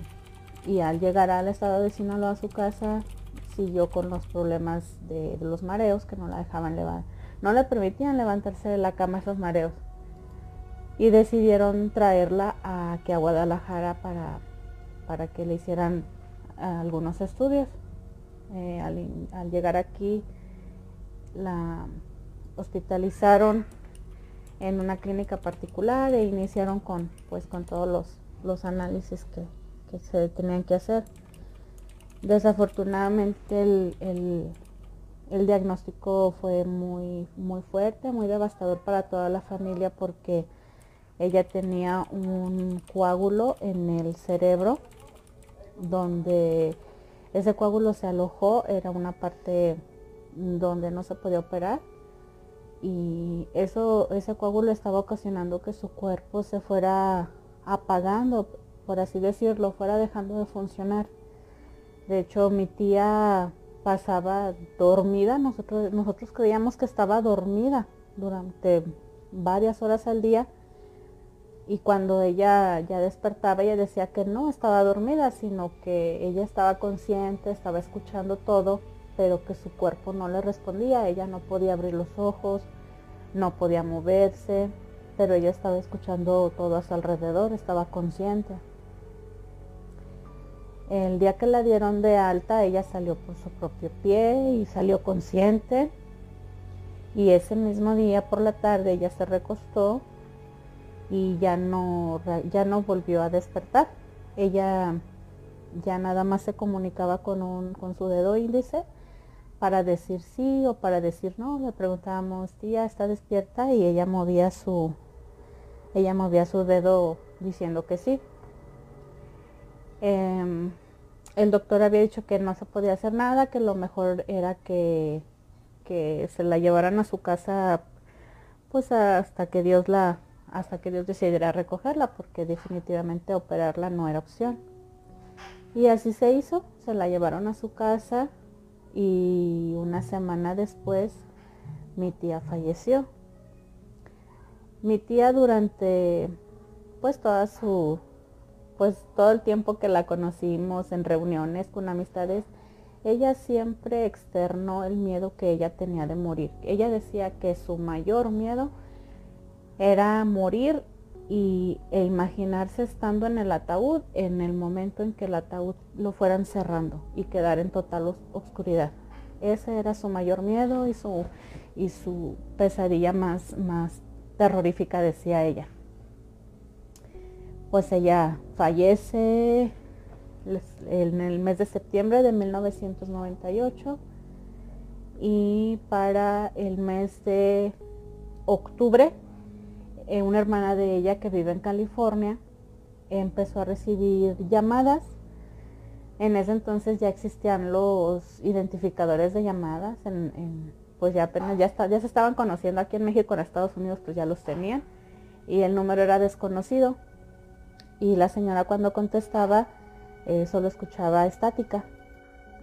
al llegar al estado de Sinaloa a su casa siguió con los problemas de, los mareos que no la dejaban no le permitían levantarse de la cama esos mareos y decidieron traerla aquí a Guadalajara para, para que le hicieran algunos estudios. Eh, al, llegar aquí la hospitalizaron en una clínica particular e iniciaron con pues con todos los, los análisis que, que, se tenían que hacer. Desafortunadamente el, el diagnóstico fue muy, muy fuerte, muy devastador para toda la familia porque ella tenía un coágulo en el cerebro donde ese coágulo se alojó, era una parte donde no se podía operar y eso, ese coágulo estaba ocasionando que su cuerpo se fuera apagando, por así decirlo, fuera dejando de funcionar. De hecho, mi tía pasaba dormida, nosotros, nosotros creíamos que estaba dormida durante varias horas al día y cuando ella ya despertaba, ella decía que no estaba dormida, sino que ella estaba consciente, estaba escuchando todo, pero que su cuerpo no le respondía. Ella no podía abrir los ojos, no podía moverse, pero ella estaba escuchando todo a su alrededor, estaba consciente. El día que la dieron de alta, ella salió por su propio pie y salió consciente. Y ese mismo día por la tarde ella se recostó y ya no, ya no volvió a despertar. Ella ya nada más se comunicaba con, un, con su dedo índice para decir sí o para decir no. Le preguntábamos, tía, ¿está despierta? Y ella movía su, ella movía su dedo diciendo que sí. Em, el doctor había dicho que no se podía hacer nada, que lo mejor era que, que se la llevaran a su casa pues hasta que Dios la hasta que Dios decidiera recogerla porque definitivamente operarla no era opción. Y así se hizo, se la llevaron a su casa y una semana después mi tía falleció. Mi tía durante pues toda su pues todo el tiempo que la conocimos en reuniones con amistades, ella siempre externó el miedo que ella tenía de morir. Ella decía que su mayor miedo era morir y, e imaginarse estando en el ataúd en el momento en que el ataúd lo fueran cerrando y quedar en total oscuridad. Ese era su mayor miedo y su, y su pesadilla más, más terrorífica, decía ella. Pues ella fallece en el mes de septiembre de 1998 y para el mes de octubre eh, una hermana de ella que vive en California empezó a recibir llamadas. En ese entonces ya existían los identificadores de llamadas, pues ya apenas ya, ya se estaban conociendo aquí en México, en Estados Unidos pues ya los tenían y el número era desconocido y la señora cuando contestaba eh, solo escuchaba estática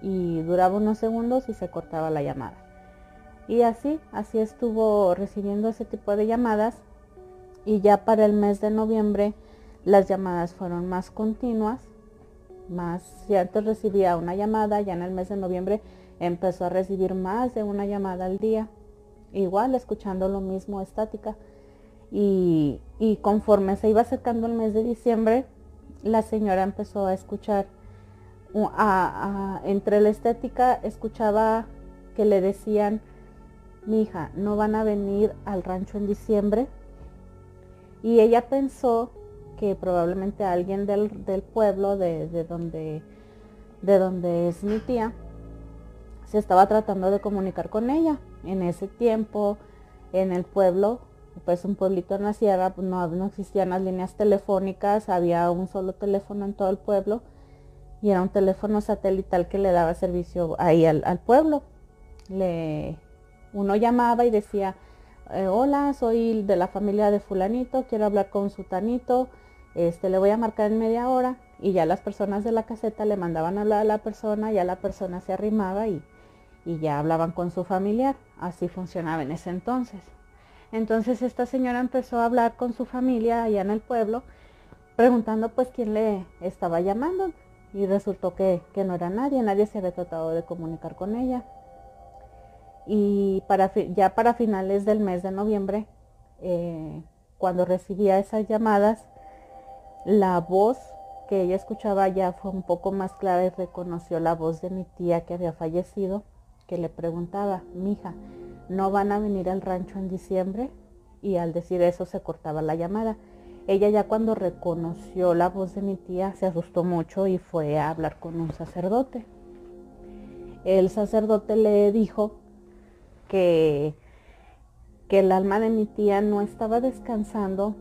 y duraba unos segundos y se cortaba la llamada. Y así, así estuvo recibiendo ese tipo de llamadas y ya para el mes de noviembre las llamadas fueron más continuas, más, si antes recibía una llamada, ya en el mes de noviembre empezó a recibir más de una llamada al día, igual escuchando lo mismo estática. Y, conforme se iba acercando el mes de diciembre, la señora empezó a escuchar, entre la estética escuchaba que le decían, mi hija, no van a venir al rancho en diciembre, y ella pensó que probablemente alguien del, pueblo de, donde, de donde es mi tía se estaba tratando de comunicar con ella. En ese tiempo, en el pueblo, pues un pueblito en la sierra, pues no, no existían las líneas telefónicas, había un solo teléfono en todo el pueblo y era un teléfono satelital que le daba servicio ahí al, al pueblo. Le, uno llamaba y decía, eh, hola, soy de la familia de fulanito, quiero hablar con su tanito, este, le voy a marcar en media hora y ya las personas de la caseta le mandaban a hablar a la persona, ya la persona se arrimaba y, y ya hablaban con su familiar. Así funcionaba en ese entonces. Entonces esta señora empezó a hablar con su familia allá en el pueblo, preguntando pues quién le estaba llamando y resultó que, que no era nadie, nadie se había tratado de comunicar con ella y para, ya para finales del mes de noviembre, eh, cuando recibía esas llamadas, la voz que ella escuchaba ya fue un poco más clara y reconoció la voz de mi tía que había fallecido, que le preguntaba, mija, ¿no van a venir al rancho en diciembre? Y al decir eso se cortaba la llamada. Ella ya cuando reconoció la voz de mi tía se asustó mucho y fue a hablar con un sacerdote. El sacerdote le dijo que, el alma de mi tía no estaba descansando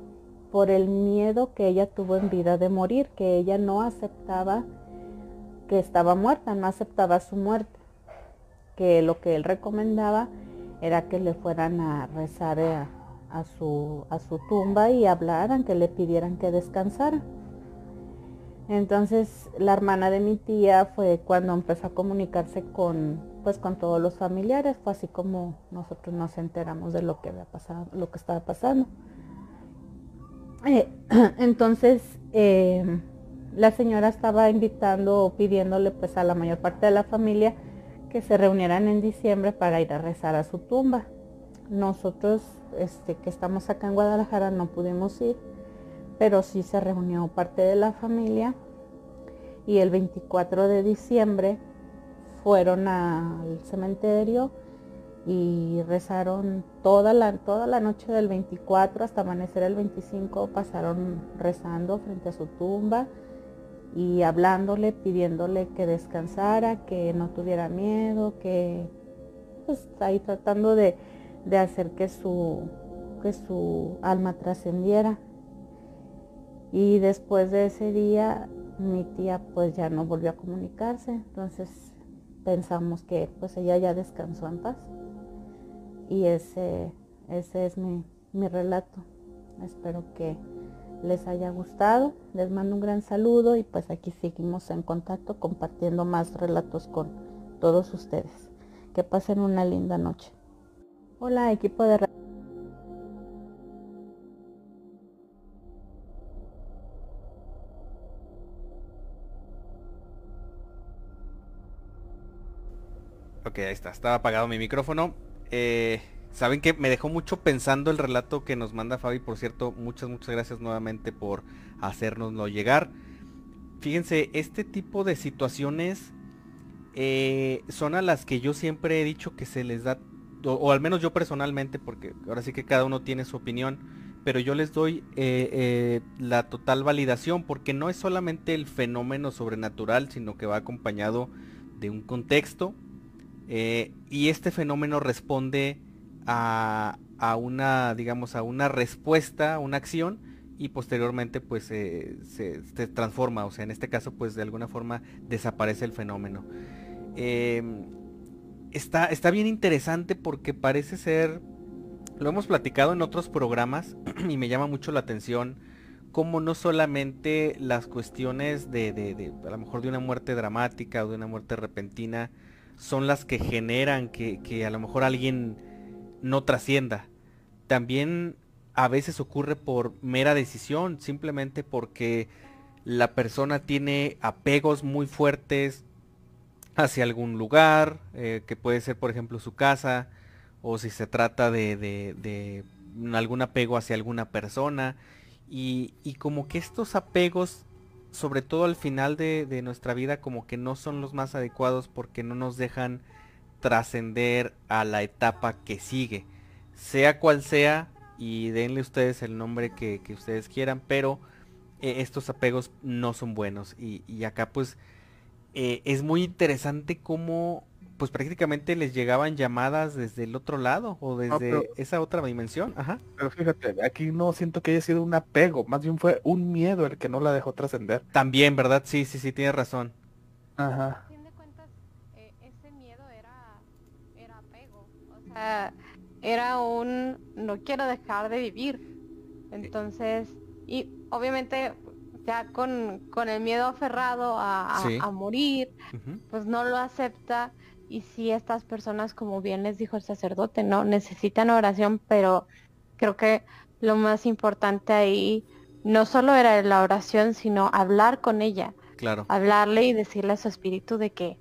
por el miedo que ella tuvo en vida de morir, que ella no aceptaba que estaba muerta, no aceptaba su muerte, que lo que él recomendaba era que le fueran a rezar a, a, su, a su tumba y hablaran, que le pidieran que descansara. Entonces la hermana de mi tía fue cuando empezó a comunicarse con, pues con todos los familiares, fue así como nosotros nos enteramos de lo que había pasado, lo que estaba pasando. Eh, entonces, em, la señora estaba invitando o pidiéndole pues a la mayor parte de la familia que se reunieran en diciembre para ir a rezar a su tumba. Nosotros, este, que estamos acá en Guadalajara, no pudimos ir, pero sí se reunió parte de la familia y el 24 de diciembre fueron al cementerio y rezaron toda la, toda la noche del 24 hasta amanecer el 25, pasaron rezando frente a su tumba y hablándole, pidiéndole que descansara, que no tuviera miedo, que pues ahí tratando de, de hacer que su, que su alma trascendiera. Y después de ese día mi tía pues ya no volvió a comunicarse, entonces pensamos que pues ella ya descansó en paz. Y ese, ese es mi, mi relato. Espero que les haya gustado. Les mando un gran saludo y pues aquí seguimos en contacto compartiendo más relatos con todos ustedes. Que pasen una linda noche. Hola equipo de Ok, ahí está. Estaba apagado mi micrófono. Eh, Saben que me dejó mucho pensando el relato que nos manda Fabi. Por cierto, muchas, muchas gracias nuevamente por hacérnoslo llegar. Fíjense, este tipo de situaciones eh, son a las que yo siempre he dicho que se les da, o, al menos yo personalmente, porque ahora sí que cada uno tiene su opinión, pero yo les doy eh, la total validación, porque no es solamente el fenómeno sobrenatural, sino que va acompañado de un contexto, y este fenómeno responde a, una, digamos, a una respuesta, una acción y posteriormente pues se, transforma, o sea, en este caso pues de alguna forma desaparece el fenómeno. Em, está, está bien interesante porque parece ser, lo hemos platicado en otros programas y me llama mucho la atención como no solamente las cuestiones de, de, a lo mejor de una muerte dramática o de una muerte repentina son las que generan que, que a lo mejor alguien no trascienda. También a veces ocurre por mera decisión, simplemente porque la persona tiene apegos muy fuertes hacia algún lugar, eh, que puede ser por ejemplo su casa, o si se trata de, de, algún apego hacia alguna persona, y, y, como que estos apegos, sobre todo al final de, de nuestra vida, como que no son los más adecuados porque no nos dejan trascender a la etapa que sigue. Sea cual sea, y denle ustedes el nombre que, ustedes quieran, pero eh, estos apegos no son buenos. Y, acá pues eh, es muy interesante cómo pues prácticamente les llegaban llamadas desde el otro lado o desde esa otra dimensión. Ajá. Pero fíjate, aquí no siento que haya sido un apego, más bien fue un miedo el que no la dejó trascender. También, ¿verdad? Sí, sí, sí, tienes razón. Ajá. era un no quiero dejar de vivir. Entonces, y obviamente ya con, con el miedo aferrado a, morir, pues no lo acepta. Y si estas personas, como bien les dijo el sacerdote, no necesitan oración, pero creo que lo más importante ahí no solo era la oración, sino hablar con ella. Claro. Hablarle y decirle a su espíritu de que,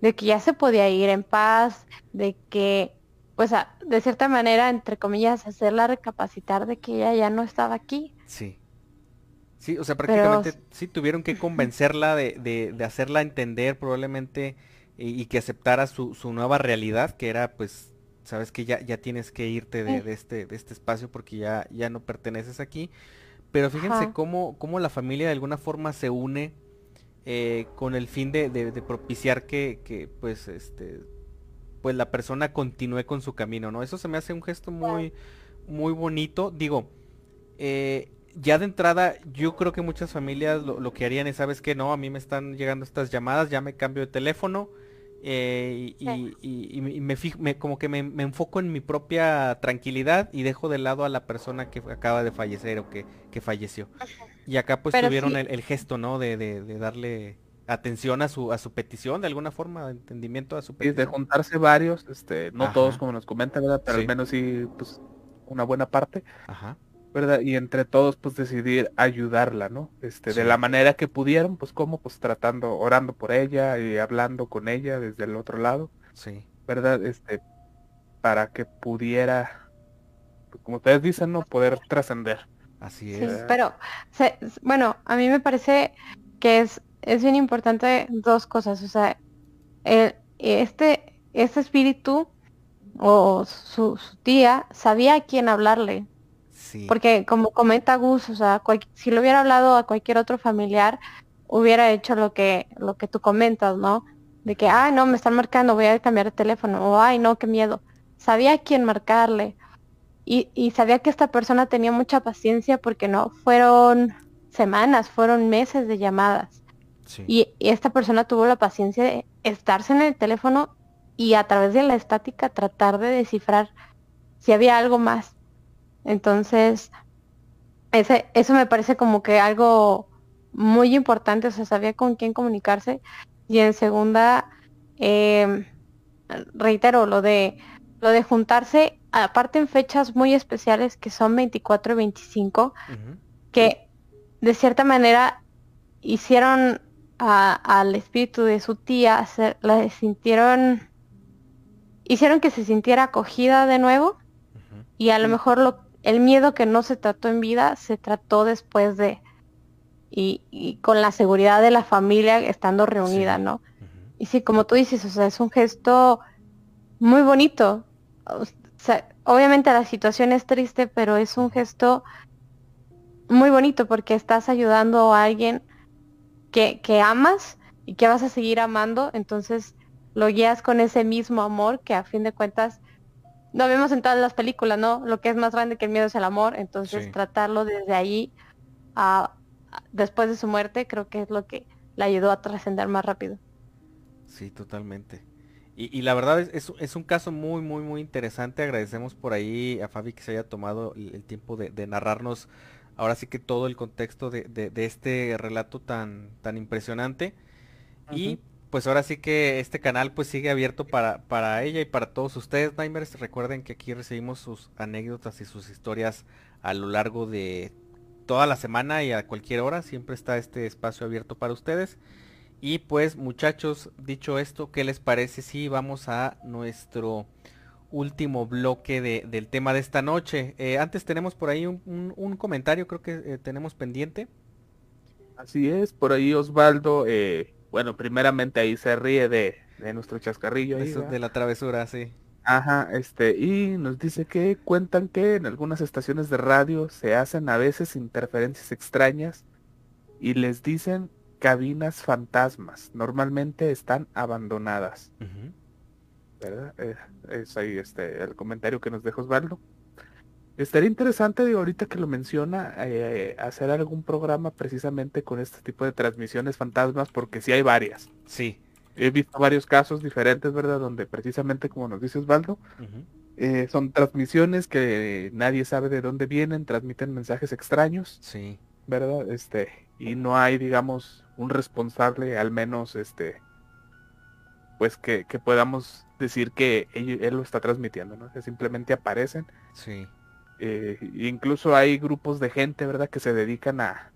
de que ya se podía ir en paz, de que pues de cierta manera, entre comillas, hacerla recapacitar de que ella ya no estaba aquí. Sí. Sí, o sea, prácticamente sí tuvieron que convencerla de, de, hacerla entender probablemente y, que aceptara su, su, nueva realidad, que era pues, sabes que ya, ya tienes que irte de, de, este, de este espacio porque ya, ya no perteneces aquí. Pero fíjense cómo, cómo la familia de alguna forma se une eh, con el fin de, de, propiciar que, que pues este pues la persona continúe con su camino, ¿no? Eso se me hace un gesto muy, muy bonito. Digo, eh, ya de entrada, yo creo que muchas familias lo, que harían es, ¿sabes qué? No, a mí me están llegando estas llamadas, ya me cambio de teléfono. Eh, y, me, como que me, enfoco en mi propia tranquilidad y dejo de lado a la persona que acaba de fallecer o que, falleció. Y acá pues tuvieron el, gesto, ¿no? De, de darle atención a su a su petición de alguna forma, de entendimiento a su petición. de juntarse varios, este, no todos como nos comenta, ¿verdad? Pero al menos sí, pues, una buena parte. Ajá. ¿Verdad? Y entre todos, pues decidir ayudarla, ¿no? Este, de la manera que pudieron, pues como, pues tratando, orando por ella y hablando con ella desde el otro lado. Sí. ¿Verdad? Este, para que pudiera, pues, como ustedes dicen, ¿no? Poder trascender. Así es. pero, bueno, a mí me parece que es es bien importante dos cosas. O sea, este, este espíritu o su, tía sabía a quién hablarle. Sí. Porque como comenta Gus, o sea, si lo hubiera hablado a cualquier otro familiar, hubiera hecho lo que, lo que tú comentas, ¿no? De que, ay, no, me están marcando, voy a cambiar de teléfono. O, ay, no, qué miedo. Sabía a quién marcarle. Y, y sabía que esta persona tenía mucha paciencia porque no fueron semanas, fueron meses de llamadas. Y, esta persona tuvo la paciencia de estarse en el teléfono y a través de la estática tratar de descifrar si había algo más. Entonces, ese, eso me parece como que algo muy importante, o sea, sabía con quién comunicarse. Y en segunda, em, reitero, lo de, lo de juntarse, aparte en fechas muy especiales que son 24 y 25, que de cierta manera hicieron al espíritu de su tía, la sintieron, hicieron que se sintiera acogida de nuevo y a lo mejor lo, el miedo que no se trató en vida se trató después de y, con la seguridad de la familia estando reunida, ¿no? Y sí, como tú dices, o sea, es un gesto muy bonito. obviamente la situación es triste, pero es un gesto muy bonito porque estás ayudando a alguien que, que amas y que vas a seguir amando, entonces lo guías con ese mismo amor que a fin de cuentas no vemos en todas las películas, ¿no? Lo que es más grande que el miedo es el amor, entonces tratarlo desde ahí a, después de su muerte creo que es lo que le ayudó a trascender más rápido. Sí, totalmente. Y, la verdad es, es, un caso muy, muy, muy interesante. Agradecemos por ahí a Fabi que se haya tomado el, tiempo de, narrarnos ahora sí que todo el contexto de, de, este relato tan, tan impresionante. Y pues ahora sí que este canal pues sigue abierto para, para ella y para todos ustedes, Nightmares. Recuerden que aquí recibimos sus anécdotas y sus historias a lo largo de toda la semana y a cualquier hora. Siempre está este espacio abierto para ustedes. Y pues muchachos, dicho esto, ¿qué les parece si vamos a nuestro último bloque del tema de esta noche? Eh, antes tenemos por ahí un, comentario, creo que eh, tenemos pendiente. Así es, por ahí Osvaldo, eh, bueno, primeramente ahí se ríe de, nuestro chascarrillo. Eso de la travesura, sí. Ajá, este, y nos dice que cuentan que en algunas estaciones de radio se hacen a veces interferencias extrañas y les dicen cabinas fantasmas. Normalmente están abandonadas. ¿Verdad? Eh, es ahí este el comentario que nos dejó Osvaldo. Estaría interesante, digo, ahorita que lo menciona, eh, hacer algún programa precisamente con este tipo de transmisiones fantasmas, porque sí hay varias. Sí he visto varios casos diferentes, ¿verdad? Donde precisamente como nos dice Osvaldo, eh, son transmisiones que nadie sabe de dónde vienen, transmiten mensajes extraños. Sí. ¿Verdad? Este, y no hay, digamos, un responsable, al menos, este, pues que, podamos decir que él, lo está transmitiendo, ¿no? Que simplemente aparecen. Sí. Eh, incluso hay grupos de gente, ¿verdad? Que se dedican a,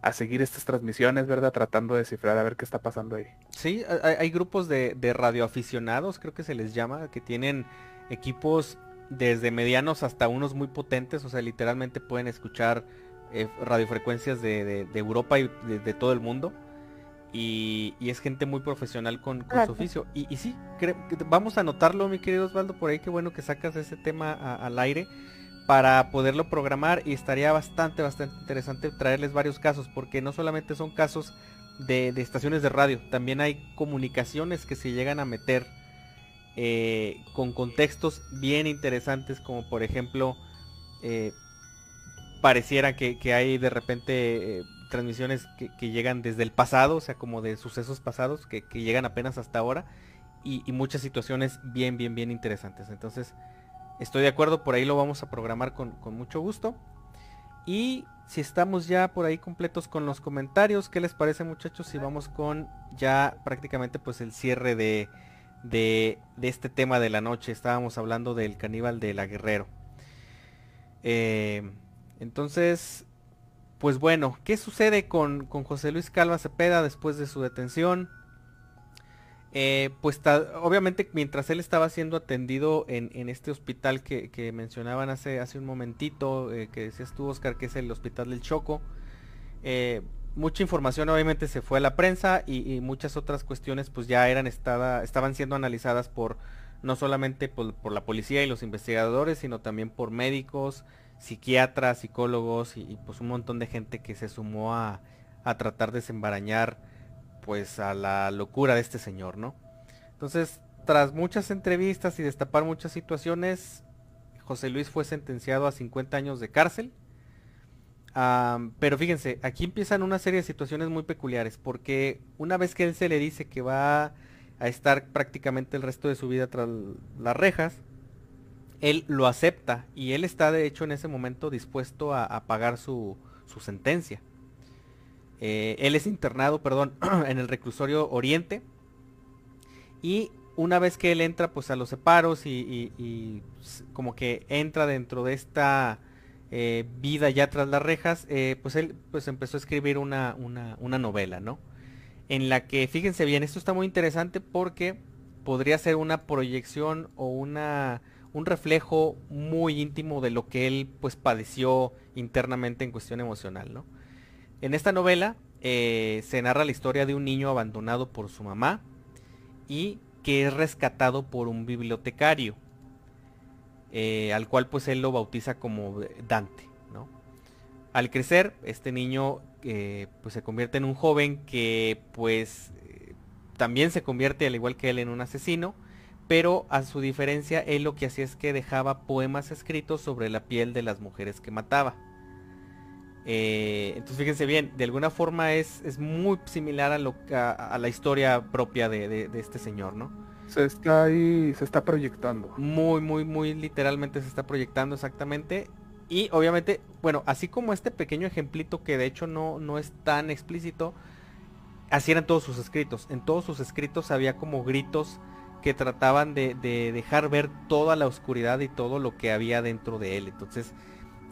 a seguir estas transmisiones, ¿verdad? Tratando de descifrar a ver qué está pasando ahí. Sí, hay, grupos de, de radioaficionados, creo que se les llama, que tienen equipos desde medianos hasta unos muy potentes, o sea, literalmente pueden escuchar eh, radiofrecuencias de, Europa y de, todo el mundo. Y, es gente muy profesional con, su oficio. Y, sí, vamos a anotarlo, mi querido Osvaldo, por ahí qué bueno que sacas ese tema al aire para poderlo programar y estaría bastante, bastante interesante traerles varios casos, porque no solamente son casos de, estaciones de radio, también hay comunicaciones que se llegan a meter eh, con contextos bien interesantes, como por ejemplo, eh, pareciera que, hay de repente eh, transmisiones que, llegan desde el pasado, o sea, como de sucesos pasados, que, llegan apenas hasta ahora, y muchas situaciones bien, bien, bien interesantes. Entonces, Estoy de acuerdo, por ahí lo vamos a programar con, mucho gusto. Y si estamos ya por ahí completos con los comentarios, ¿qué les parece muchachos? Si vamos con ya prácticamente pues el cierre de, de, este tema de la noche. Estábamos hablando del caníbal de la Guerrero. Eh, entonces, pues bueno, ¿qué sucede con, con José Luis Calva Cepeda después de su detención? Eh, pues obviamente mientras él estaba siendo atendido en, este hospital que, mencionaban hace, hace un momentito, eh, que decías tú Oscar, que es el hospital del Choco, eh, mucha información obviamente se fue a la prensa y, muchas otras cuestiones pues ya eran estaban siendo analizadas por no solamente por, la policía y los investigadores, sino también por médicos, psiquiatras, psicólogos y, pues un montón de gente que se sumó a, a tratar de desembarañar pues a la locura de este señor, ¿no? Entonces, tras muchas entrevistas y destapar muchas situaciones, José Luis fue sentenciado a 50 años de cárcel. pero fíjense, aquí empiezan una serie de situaciones muy peculiares, porque una vez que él se le dice que va a estar prácticamente el resto de su vida tras las rejas, él lo acepta y él está de hecho en ese momento dispuesto a, pagar su, sentencia. Eh, él es internado, perdón, en el reclusorio Oriente y una vez que él entra pues a los separos y, como que entra dentro de esta eh, vida ya tras las rejas, eh, pues él pues empezó a escribir una, una, novela, ¿no? En la que, fíjense bien, esto está muy interesante porque podría ser una proyección o una, un reflejo muy íntimo de lo que él pues padeció internamente en cuestión emocional, ¿no? En esta novela eh, se narra la historia de un niño abandonado por su mamá y que es rescatado por un bibliotecario, eh, al cual pues él lo bautiza como Dante. Al crecer, este niño eh, pues se convierte en un joven que pues también se convierte al igual que él en un asesino, pero a su diferencia él lo que hacía es que dejaba poemas escritos sobre la piel de las mujeres que mataba. Entonces fíjense bien, de alguna forma es, es muy similar a, lo, a, la historia propia de, de este señor, ¿no? Se está ahí, se está proyectando. Muy, muy, muy literalmente se está proyectando exactamente. Y obviamente, bueno, así como este pequeño ejemplito que de hecho no, no es tan explícito, así eran todos sus escritos. En todos sus escritos había como gritos que trataban de, dejar ver toda la oscuridad y todo lo que había dentro de él. Entonces,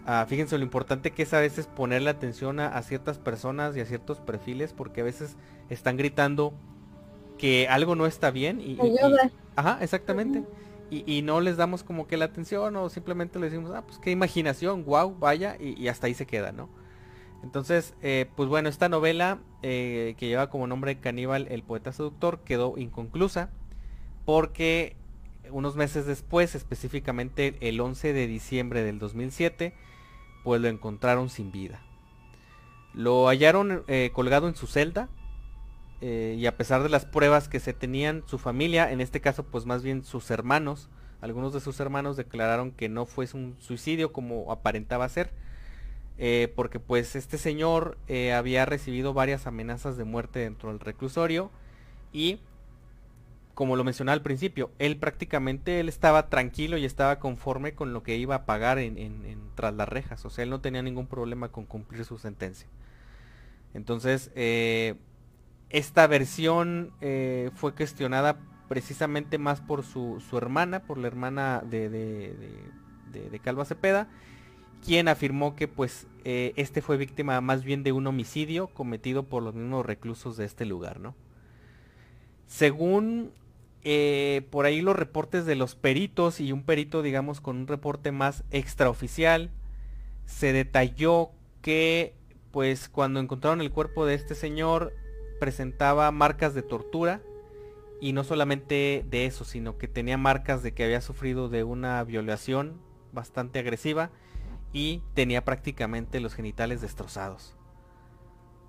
ah, fíjense lo importante que es a veces ponerle atención a, a, ciertas personas y a ciertos perfiles porque a veces están gritando que algo no está bien y, ajá, exactamente. y, no les damos como que la atención o simplemente le decimos, ah, pues qué imaginación, wow, vaya, y, hasta ahí se queda, ¿no? Entonces, eh, pues bueno, esta novela eh, que lleva como nombre Caníbal, el poeta seductor, quedó inconclusa porque unos meses después, específicamente el 11 de diciembre del 2007, pues lo encontraron sin vida. Lo hallaron eh, colgado en su celda, eh, y a pesar de las pruebas que se tenían, su familia, en este caso pues más bien sus hermanos, algunos de sus hermanos declararon que no fue un suicidio como aparentaba ser, eh, porque pues este señor había recibido varias amenazas de muerte dentro del reclusorio y como lo mencionaba al principio, él prácticamente él estaba tranquilo y estaba conforme con lo que iba a pagar en, tras las rejas, o sea, él no tenía ningún problema con cumplir su sentencia. Entonces, esta versión eh, fue cuestionada precisamente más por su, hermana, por la hermana de, de, Calva Cepeda, quien afirmó que pues eh, este fue víctima más bien de un homicidio cometido por los mismos reclusos de este lugar, ¿no? Según eh, por ahí los reportes de los peritos y un perito digamos con un reporte más extraoficial, se detalló que pues cuando encontraron el cuerpo de este señor presentaba marcas de tortura y no solamente de eso, sino que tenía marcas de que había sufrido de una violación bastante agresiva y tenía prácticamente los genitales destrozados.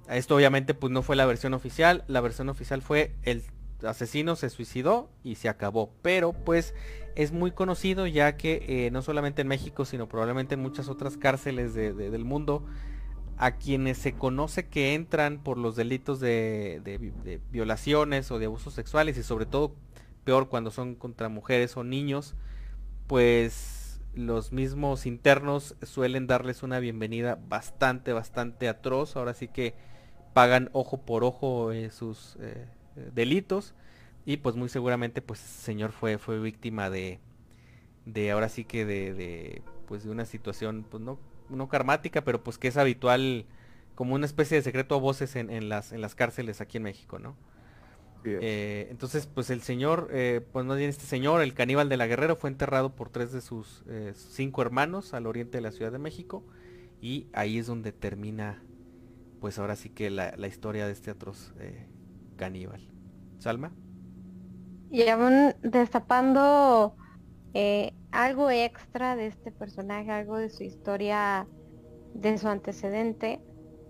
Esto obviamente pues no fue la versión oficial, la versión oficial fue el asesino se suicidó y se acabó, pero pues es muy conocido ya que eh, no solamente en México sino probablemente en muchas otras cárceles del mundo a quienes se conoce que entran por los delitos de, violaciones o de abusos sexuales y sobre todo peor cuando son contra mujeres o niños, pues los mismos internos suelen darles una bienvenida bastante, bastante atroz. Ahora sí que pagan ojo por ojo eh, sus eh, delitos y pues muy seguramente pues el señor fue, fue víctima de, de ahora sí que de, de pues de una situación pues no no karmática, pero pues que es habitual como una especie de secreto a voces en, las, en las cárceles aquí en México, ¿no? Eh, entonces, pues el señor, eh, pues no bien este señor, el caníbal de la Guerrero, fue enterrado por tres de sus eh, cinco hermanos al oriente de la Ciudad de México y ahí es donde termina, pues ahora sí que la, historia de este atroz caníbal. Salma. Y aún destapando algo extra de este personaje, algo de su historia, de su antecedente,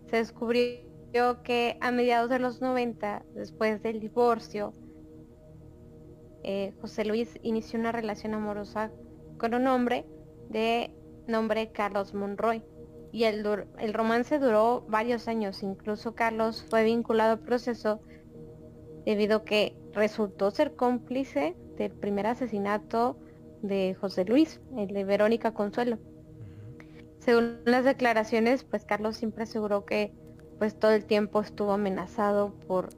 se descubrió que a mediados de los 90, después del divorcio, eh, José Luis inició una relación amorosa con un hombre de nombre Carlos Monroy. y el, el romance duró varios años. Incluso Carlos fue vinculado al proceso debido a que resultó ser cómplice del primer asesinato de José Luis, el de Verónica Consuelo. Según las declaraciones, pues Carlos siempre aseguró que pues todo el tiempo estuvo amenazado por,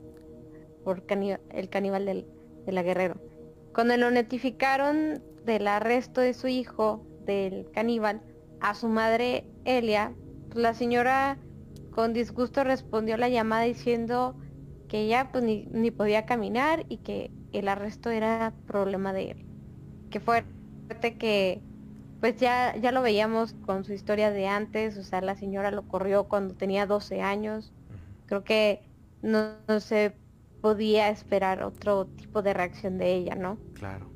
por el caníbal del, de la Guerrero. Cuando lo notificaron del arresto de su hijo, del caníbal, a su madre Elia, pues, la señora con disgusto respondió a la llamada diciendo que ella pues, ni, ni, podía caminar y que el arresto era problema de él. Que fuerte que pues ya, ya lo veíamos con su historia de antes, o sea, la señora lo corrió cuando tenía 12 años. Creo que no, se podía esperar otro tipo de reacción de ella, ¿no? Claro.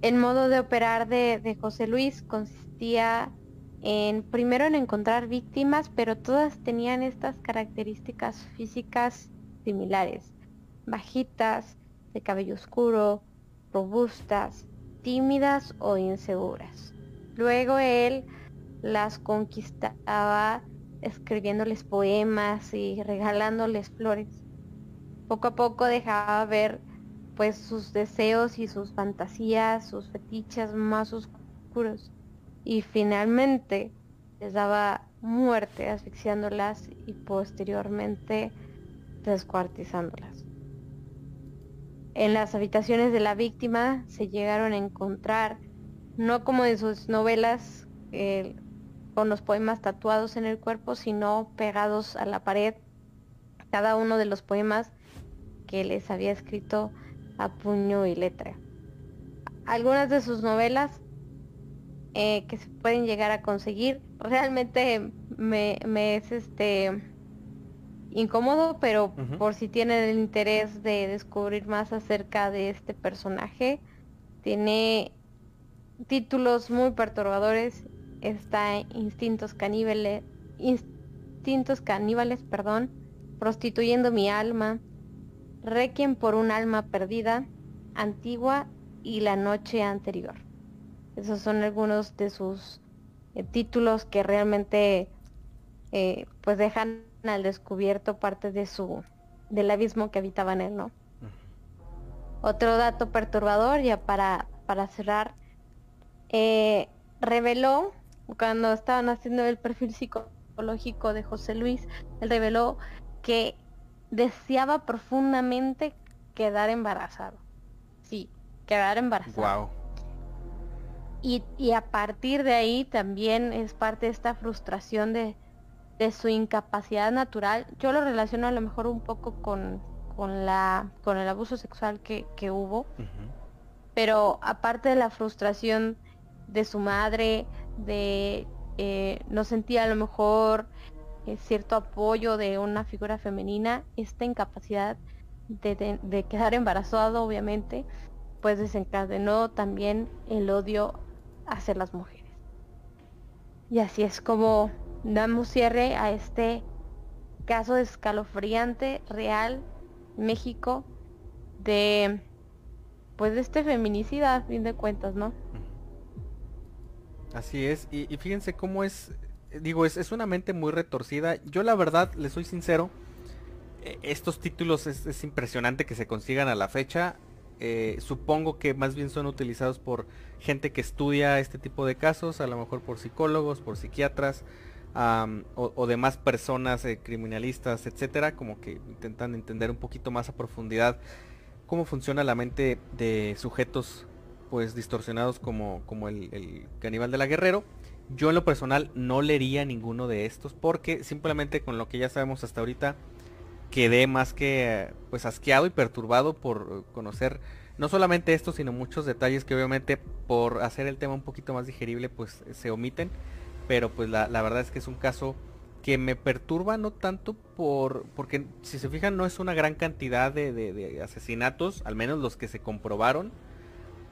El modo de operar de, de José Luis consistía primero en encontrar víctimas, pero todas tenían estas características físicas similares. Bajitas, de cabello oscuro, robustas, tímidas o inseguras. Luego él las conquistaba escribiéndoles poemas y regalándoles flores. Poco a poco dejaba ver pues sus deseos y sus fantasías, sus fetiches más oscuros. Y finalmente les daba muerte asfixiándolas y posteriormente descuartizándolas. En las habitaciones de la víctima se llegaron a encontrar, no como en sus novelas, con los poemas tatuados en el cuerpo, sino pegados a la pared, cada uno de los poemas que les había escrito a puño y letra. Algunas de sus novelas eh, que se pueden llegar a conseguir realmente me, me es este incómodo, pero por si tienen el interés de descubrir más acerca de este personaje, tiene títulos muy perturbadores. Está Instintos Caníbales, Instintos Caníbales, perdón, Prostituyendo mi alma, Requiem por un alma perdida, Antigua y La noche anterior. Esos son algunos de sus eh, títulos que realmente eh, pues dejan al descubierto parte de su del abismo que habitaba en él, ¿no? Otro dato perturbador, ya para, para cerrar, eh, reveló, cuando estaban haciendo el perfil psicológico de José Luis, él reveló que deseaba profundamente quedar embarazado. Sí, quedar embarazado. Wow. Y, y a partir de ahí también es parte de esta frustración de, de su incapacidad natural, yo lo relaciono a lo mejor un poco con, con, la, con el abuso sexual que, hubo, pero aparte de la frustración de su madre, de eh, no sentía a lo mejor eh, cierto apoyo de una figura femenina, esta incapacidad de, de quedar embarazado, obviamente, pues desencadenó también el odio hacia las mujeres. Y así es como damos cierre a este caso escalofriante, real, México, de pues de este feminicida a fin de cuentas, ¿no? Así es, y, fíjense cómo es, digo, es, es, una mente muy retorcida. Yo la verdad, le soy sincero, e, estos títulos es, impresionante que se consigan a la fecha. Eh, supongo que más bien son utilizados por gente que estudia este tipo de casos, a lo mejor por psicólogos, por psiquiatras, o, demás personas eh, criminalistas, etcétera, como que intentan entender un poquito más a profundidad cómo funciona la mente de sujetos pues distorsionados como, como el, caníbal de la guerrero. Yo en lo personal no leería ninguno de estos porque simplemente con lo que ya sabemos hasta ahorita quedé más que pues asqueado y perturbado por conocer no solamente esto sino muchos detalles que obviamente por hacer el tema un poquito más digerible pues se omiten. Pero pues la, verdad es que es un caso que me perturba no tanto por porque si se fijan no es una gran cantidad de, asesinatos, al menos los que se comprobaron,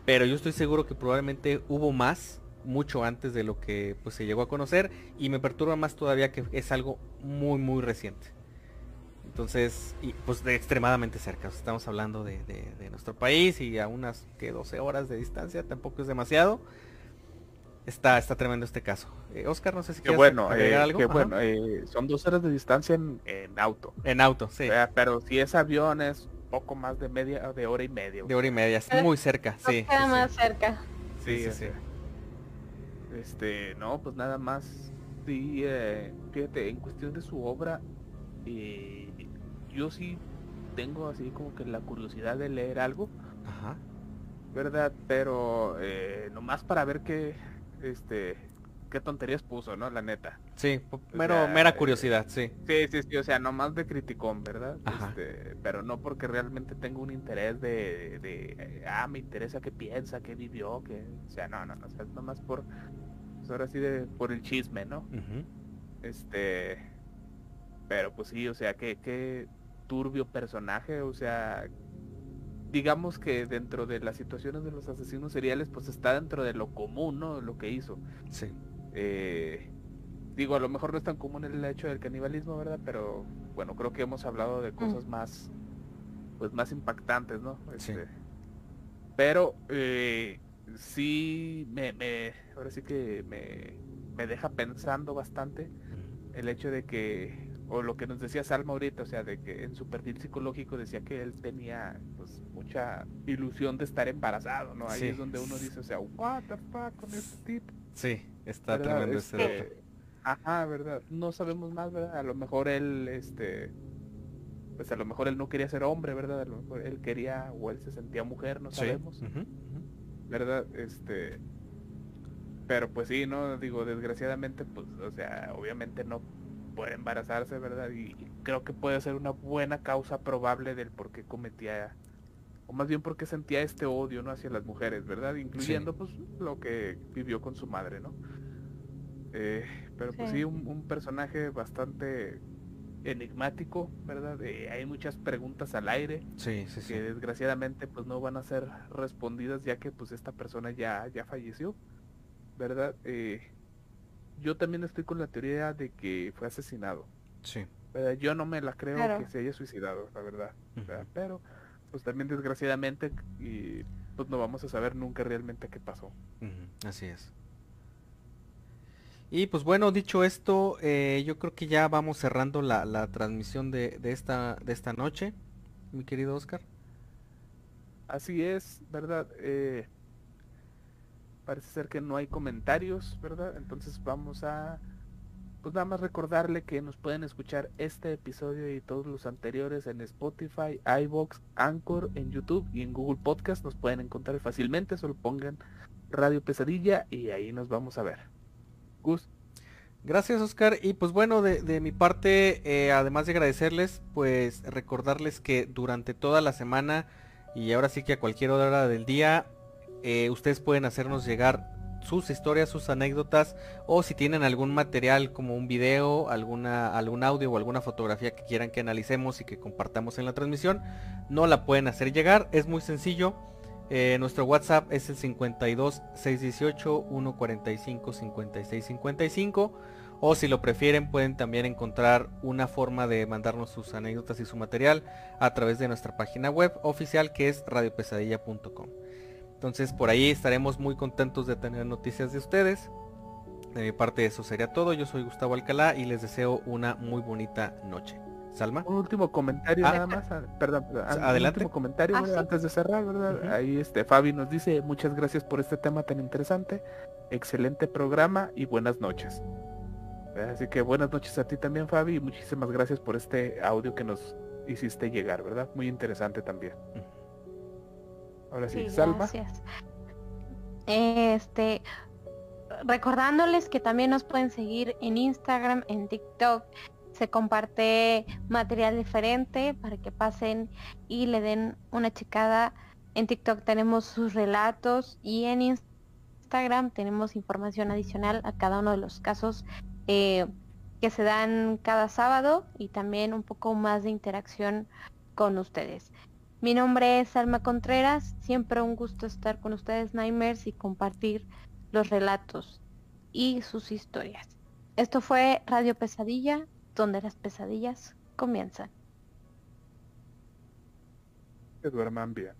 pero yo estoy seguro que probablemente hubo más, mucho antes de lo que pues se llegó a conocer, y me perturba más todavía que es algo muy muy reciente. Entonces, y, pues de extremadamente cerca, estamos hablando de, de, nuestro país y a unas que 12 horas de distancia, tampoco es demasiado. Está, está tremendo este caso. Eh, Oscar, no sé si Que quieres bueno, agregar eh, algo. Ajá. bueno, eh, son dos horas de distancia en, en auto. En auto, sí. O sea, pero si es avión es poco más de media, de hora y media. De hora y media, es muy cerca, sí. queda sí, sí. más cerca. Sí, sí, sí. Este, no, pues nada más. Sí, eh, fíjate, en cuestión de su obra, eh, yo sí tengo así como que la curiosidad de leer algo, Ajá. ¿verdad? Pero eh, nomás para ver qué, este, qué tonterías puso, ¿no? La neta. Sí, O mero, sea, mera eh, curiosidad, sí. Sí, sí, sí, o sea, nomás de criticón, ¿verdad? Ajá. Este, pero no porque realmente tengo un interés de, de, eh, ah, me interesa qué piensa, qué vivió, que, o sea, no, no, no, o sea, es nomás por, pues ahora sí, de, por el chisme, ¿no? Este, pero pues sí, o sea, qué, qué turbio personaje, o sea, digamos que dentro de las situaciones de los asesinos seriales, pues está dentro de lo común, ¿no? Lo que hizo. Sí. Eh, digo, a lo mejor no es tan común el hecho del canibalismo, ¿verdad? Pero bueno, creo que hemos hablado de cosas más, pues más impactantes, ¿no? Sí. Este, Pero eh, sí me, me, ahora sí que me, me deja pensando bastante el hecho de que, o lo que nos decía Salma ahorita, o sea, de que en su perfil psicológico decía que él tenía pues mucha ilusión de estar embarazado, ¿no? Ahí Sí. es donde uno dice, o sea, what the fuck con este tipo. Sí, está ¿verdad? tremendo ese Este, dato. Ajá, ¿verdad? No sabemos más, ¿verdad? A lo mejor él, este, pues a lo mejor él no quería ser hombre, ¿verdad? A lo mejor él quería o él se sentía mujer, no Sí. sabemos. ¿verdad? Este, pero pues sí, ¿no? Digo, desgraciadamente, pues, o sea, obviamente no puede embarazarse, ¿verdad? Y y creo que puede ser una buena causa probable del por qué cometía, o más bien porque sentía este odio, ¿no? Hacia las mujeres, ¿verdad? Incluyendo, pues, lo que vivió con su madre, ¿no? Eh, pero pues Sí. un, un personaje bastante enigmático, ¿verdad? Eh, hay muchas preguntas al aire Sí, sí, sí. que desgraciadamente pues no van a ser respondidas ya que pues esta persona ya, ya falleció, ¿verdad? Eh, yo también estoy con la teoría de que fue asesinado, Sí. ¿verdad? Yo no me la creo Claro. que se haya suicidado, la verdad. Pero pues también desgraciadamente y pues no vamos a saber nunca realmente qué pasó. Así es. Y pues bueno, dicho esto, eh, yo creo que ya vamos cerrando la, la transmisión de, de esta, de esta noche, mi querido Oscar. Así es, ¿verdad? Eh, parece ser que no hay comentarios, ¿verdad? Entonces vamos a, pues nada más recordarle que nos pueden escuchar este episodio y todos los anteriores en Spotify, iBox, Anchor, en YouTube y en Google Podcast. Nos pueden encontrar fácilmente, solo pongan Radio Pesadilla y ahí nos vamos a ver. Gus, Gracias Oscar. Y pues bueno, de, mi parte, eh, además de agradecerles, pues recordarles que durante toda la semana y ahora sí que a cualquier hora del día, eh, ustedes pueden hacernos llegar sus historias, sus anécdotas o si tienen algún material como un video, alguna, algún audio o alguna fotografía que quieran que analicemos y que compartamos en la transmisión, no la pueden hacer llegar. Es muy sencillo. Eh, nuestro WhatsApp es el 52 618 145 56 55 o si lo prefieren pueden también encontrar una forma de mandarnos sus anécdotas y su material a través de nuestra página web oficial que es radiopesadilla.com. Entonces por ahí estaremos muy contentos de tener noticias de ustedes. De mi parte eso sería todo. Yo soy Gustavo Alcalá y les deseo una muy bonita noche. Salma. un último comentario Ah. nada más, ah, perdón, perdón, ah, un Adelante. último comentario Ah, antes de cerrar, ¿verdad? Ahí este Fabi nos dice muchas gracias por este tema tan interesante, excelente programa y buenas noches. Así que buenas noches a ti también Fabi y muchísimas gracias por este audio que nos hiciste llegar, ¿verdad? Muy interesante también. Ahora sí, gracias. Este, recordándoles que también nos pueden seguir en Instagram, en TikTok. Se comparte material diferente para que pasen y le den una checada. En TikTok tenemos sus relatos y en Instagram tenemos información adicional a cada uno de los casos eh, que se dan cada sábado y también un poco más de interacción con ustedes. Mi nombre es Alma Contreras, siempre un gusto estar con ustedes, Nightmares, y compartir los relatos y sus historias. Esto fue Radio Pesadilla, donde las pesadillas comienzan. Que duerman bien.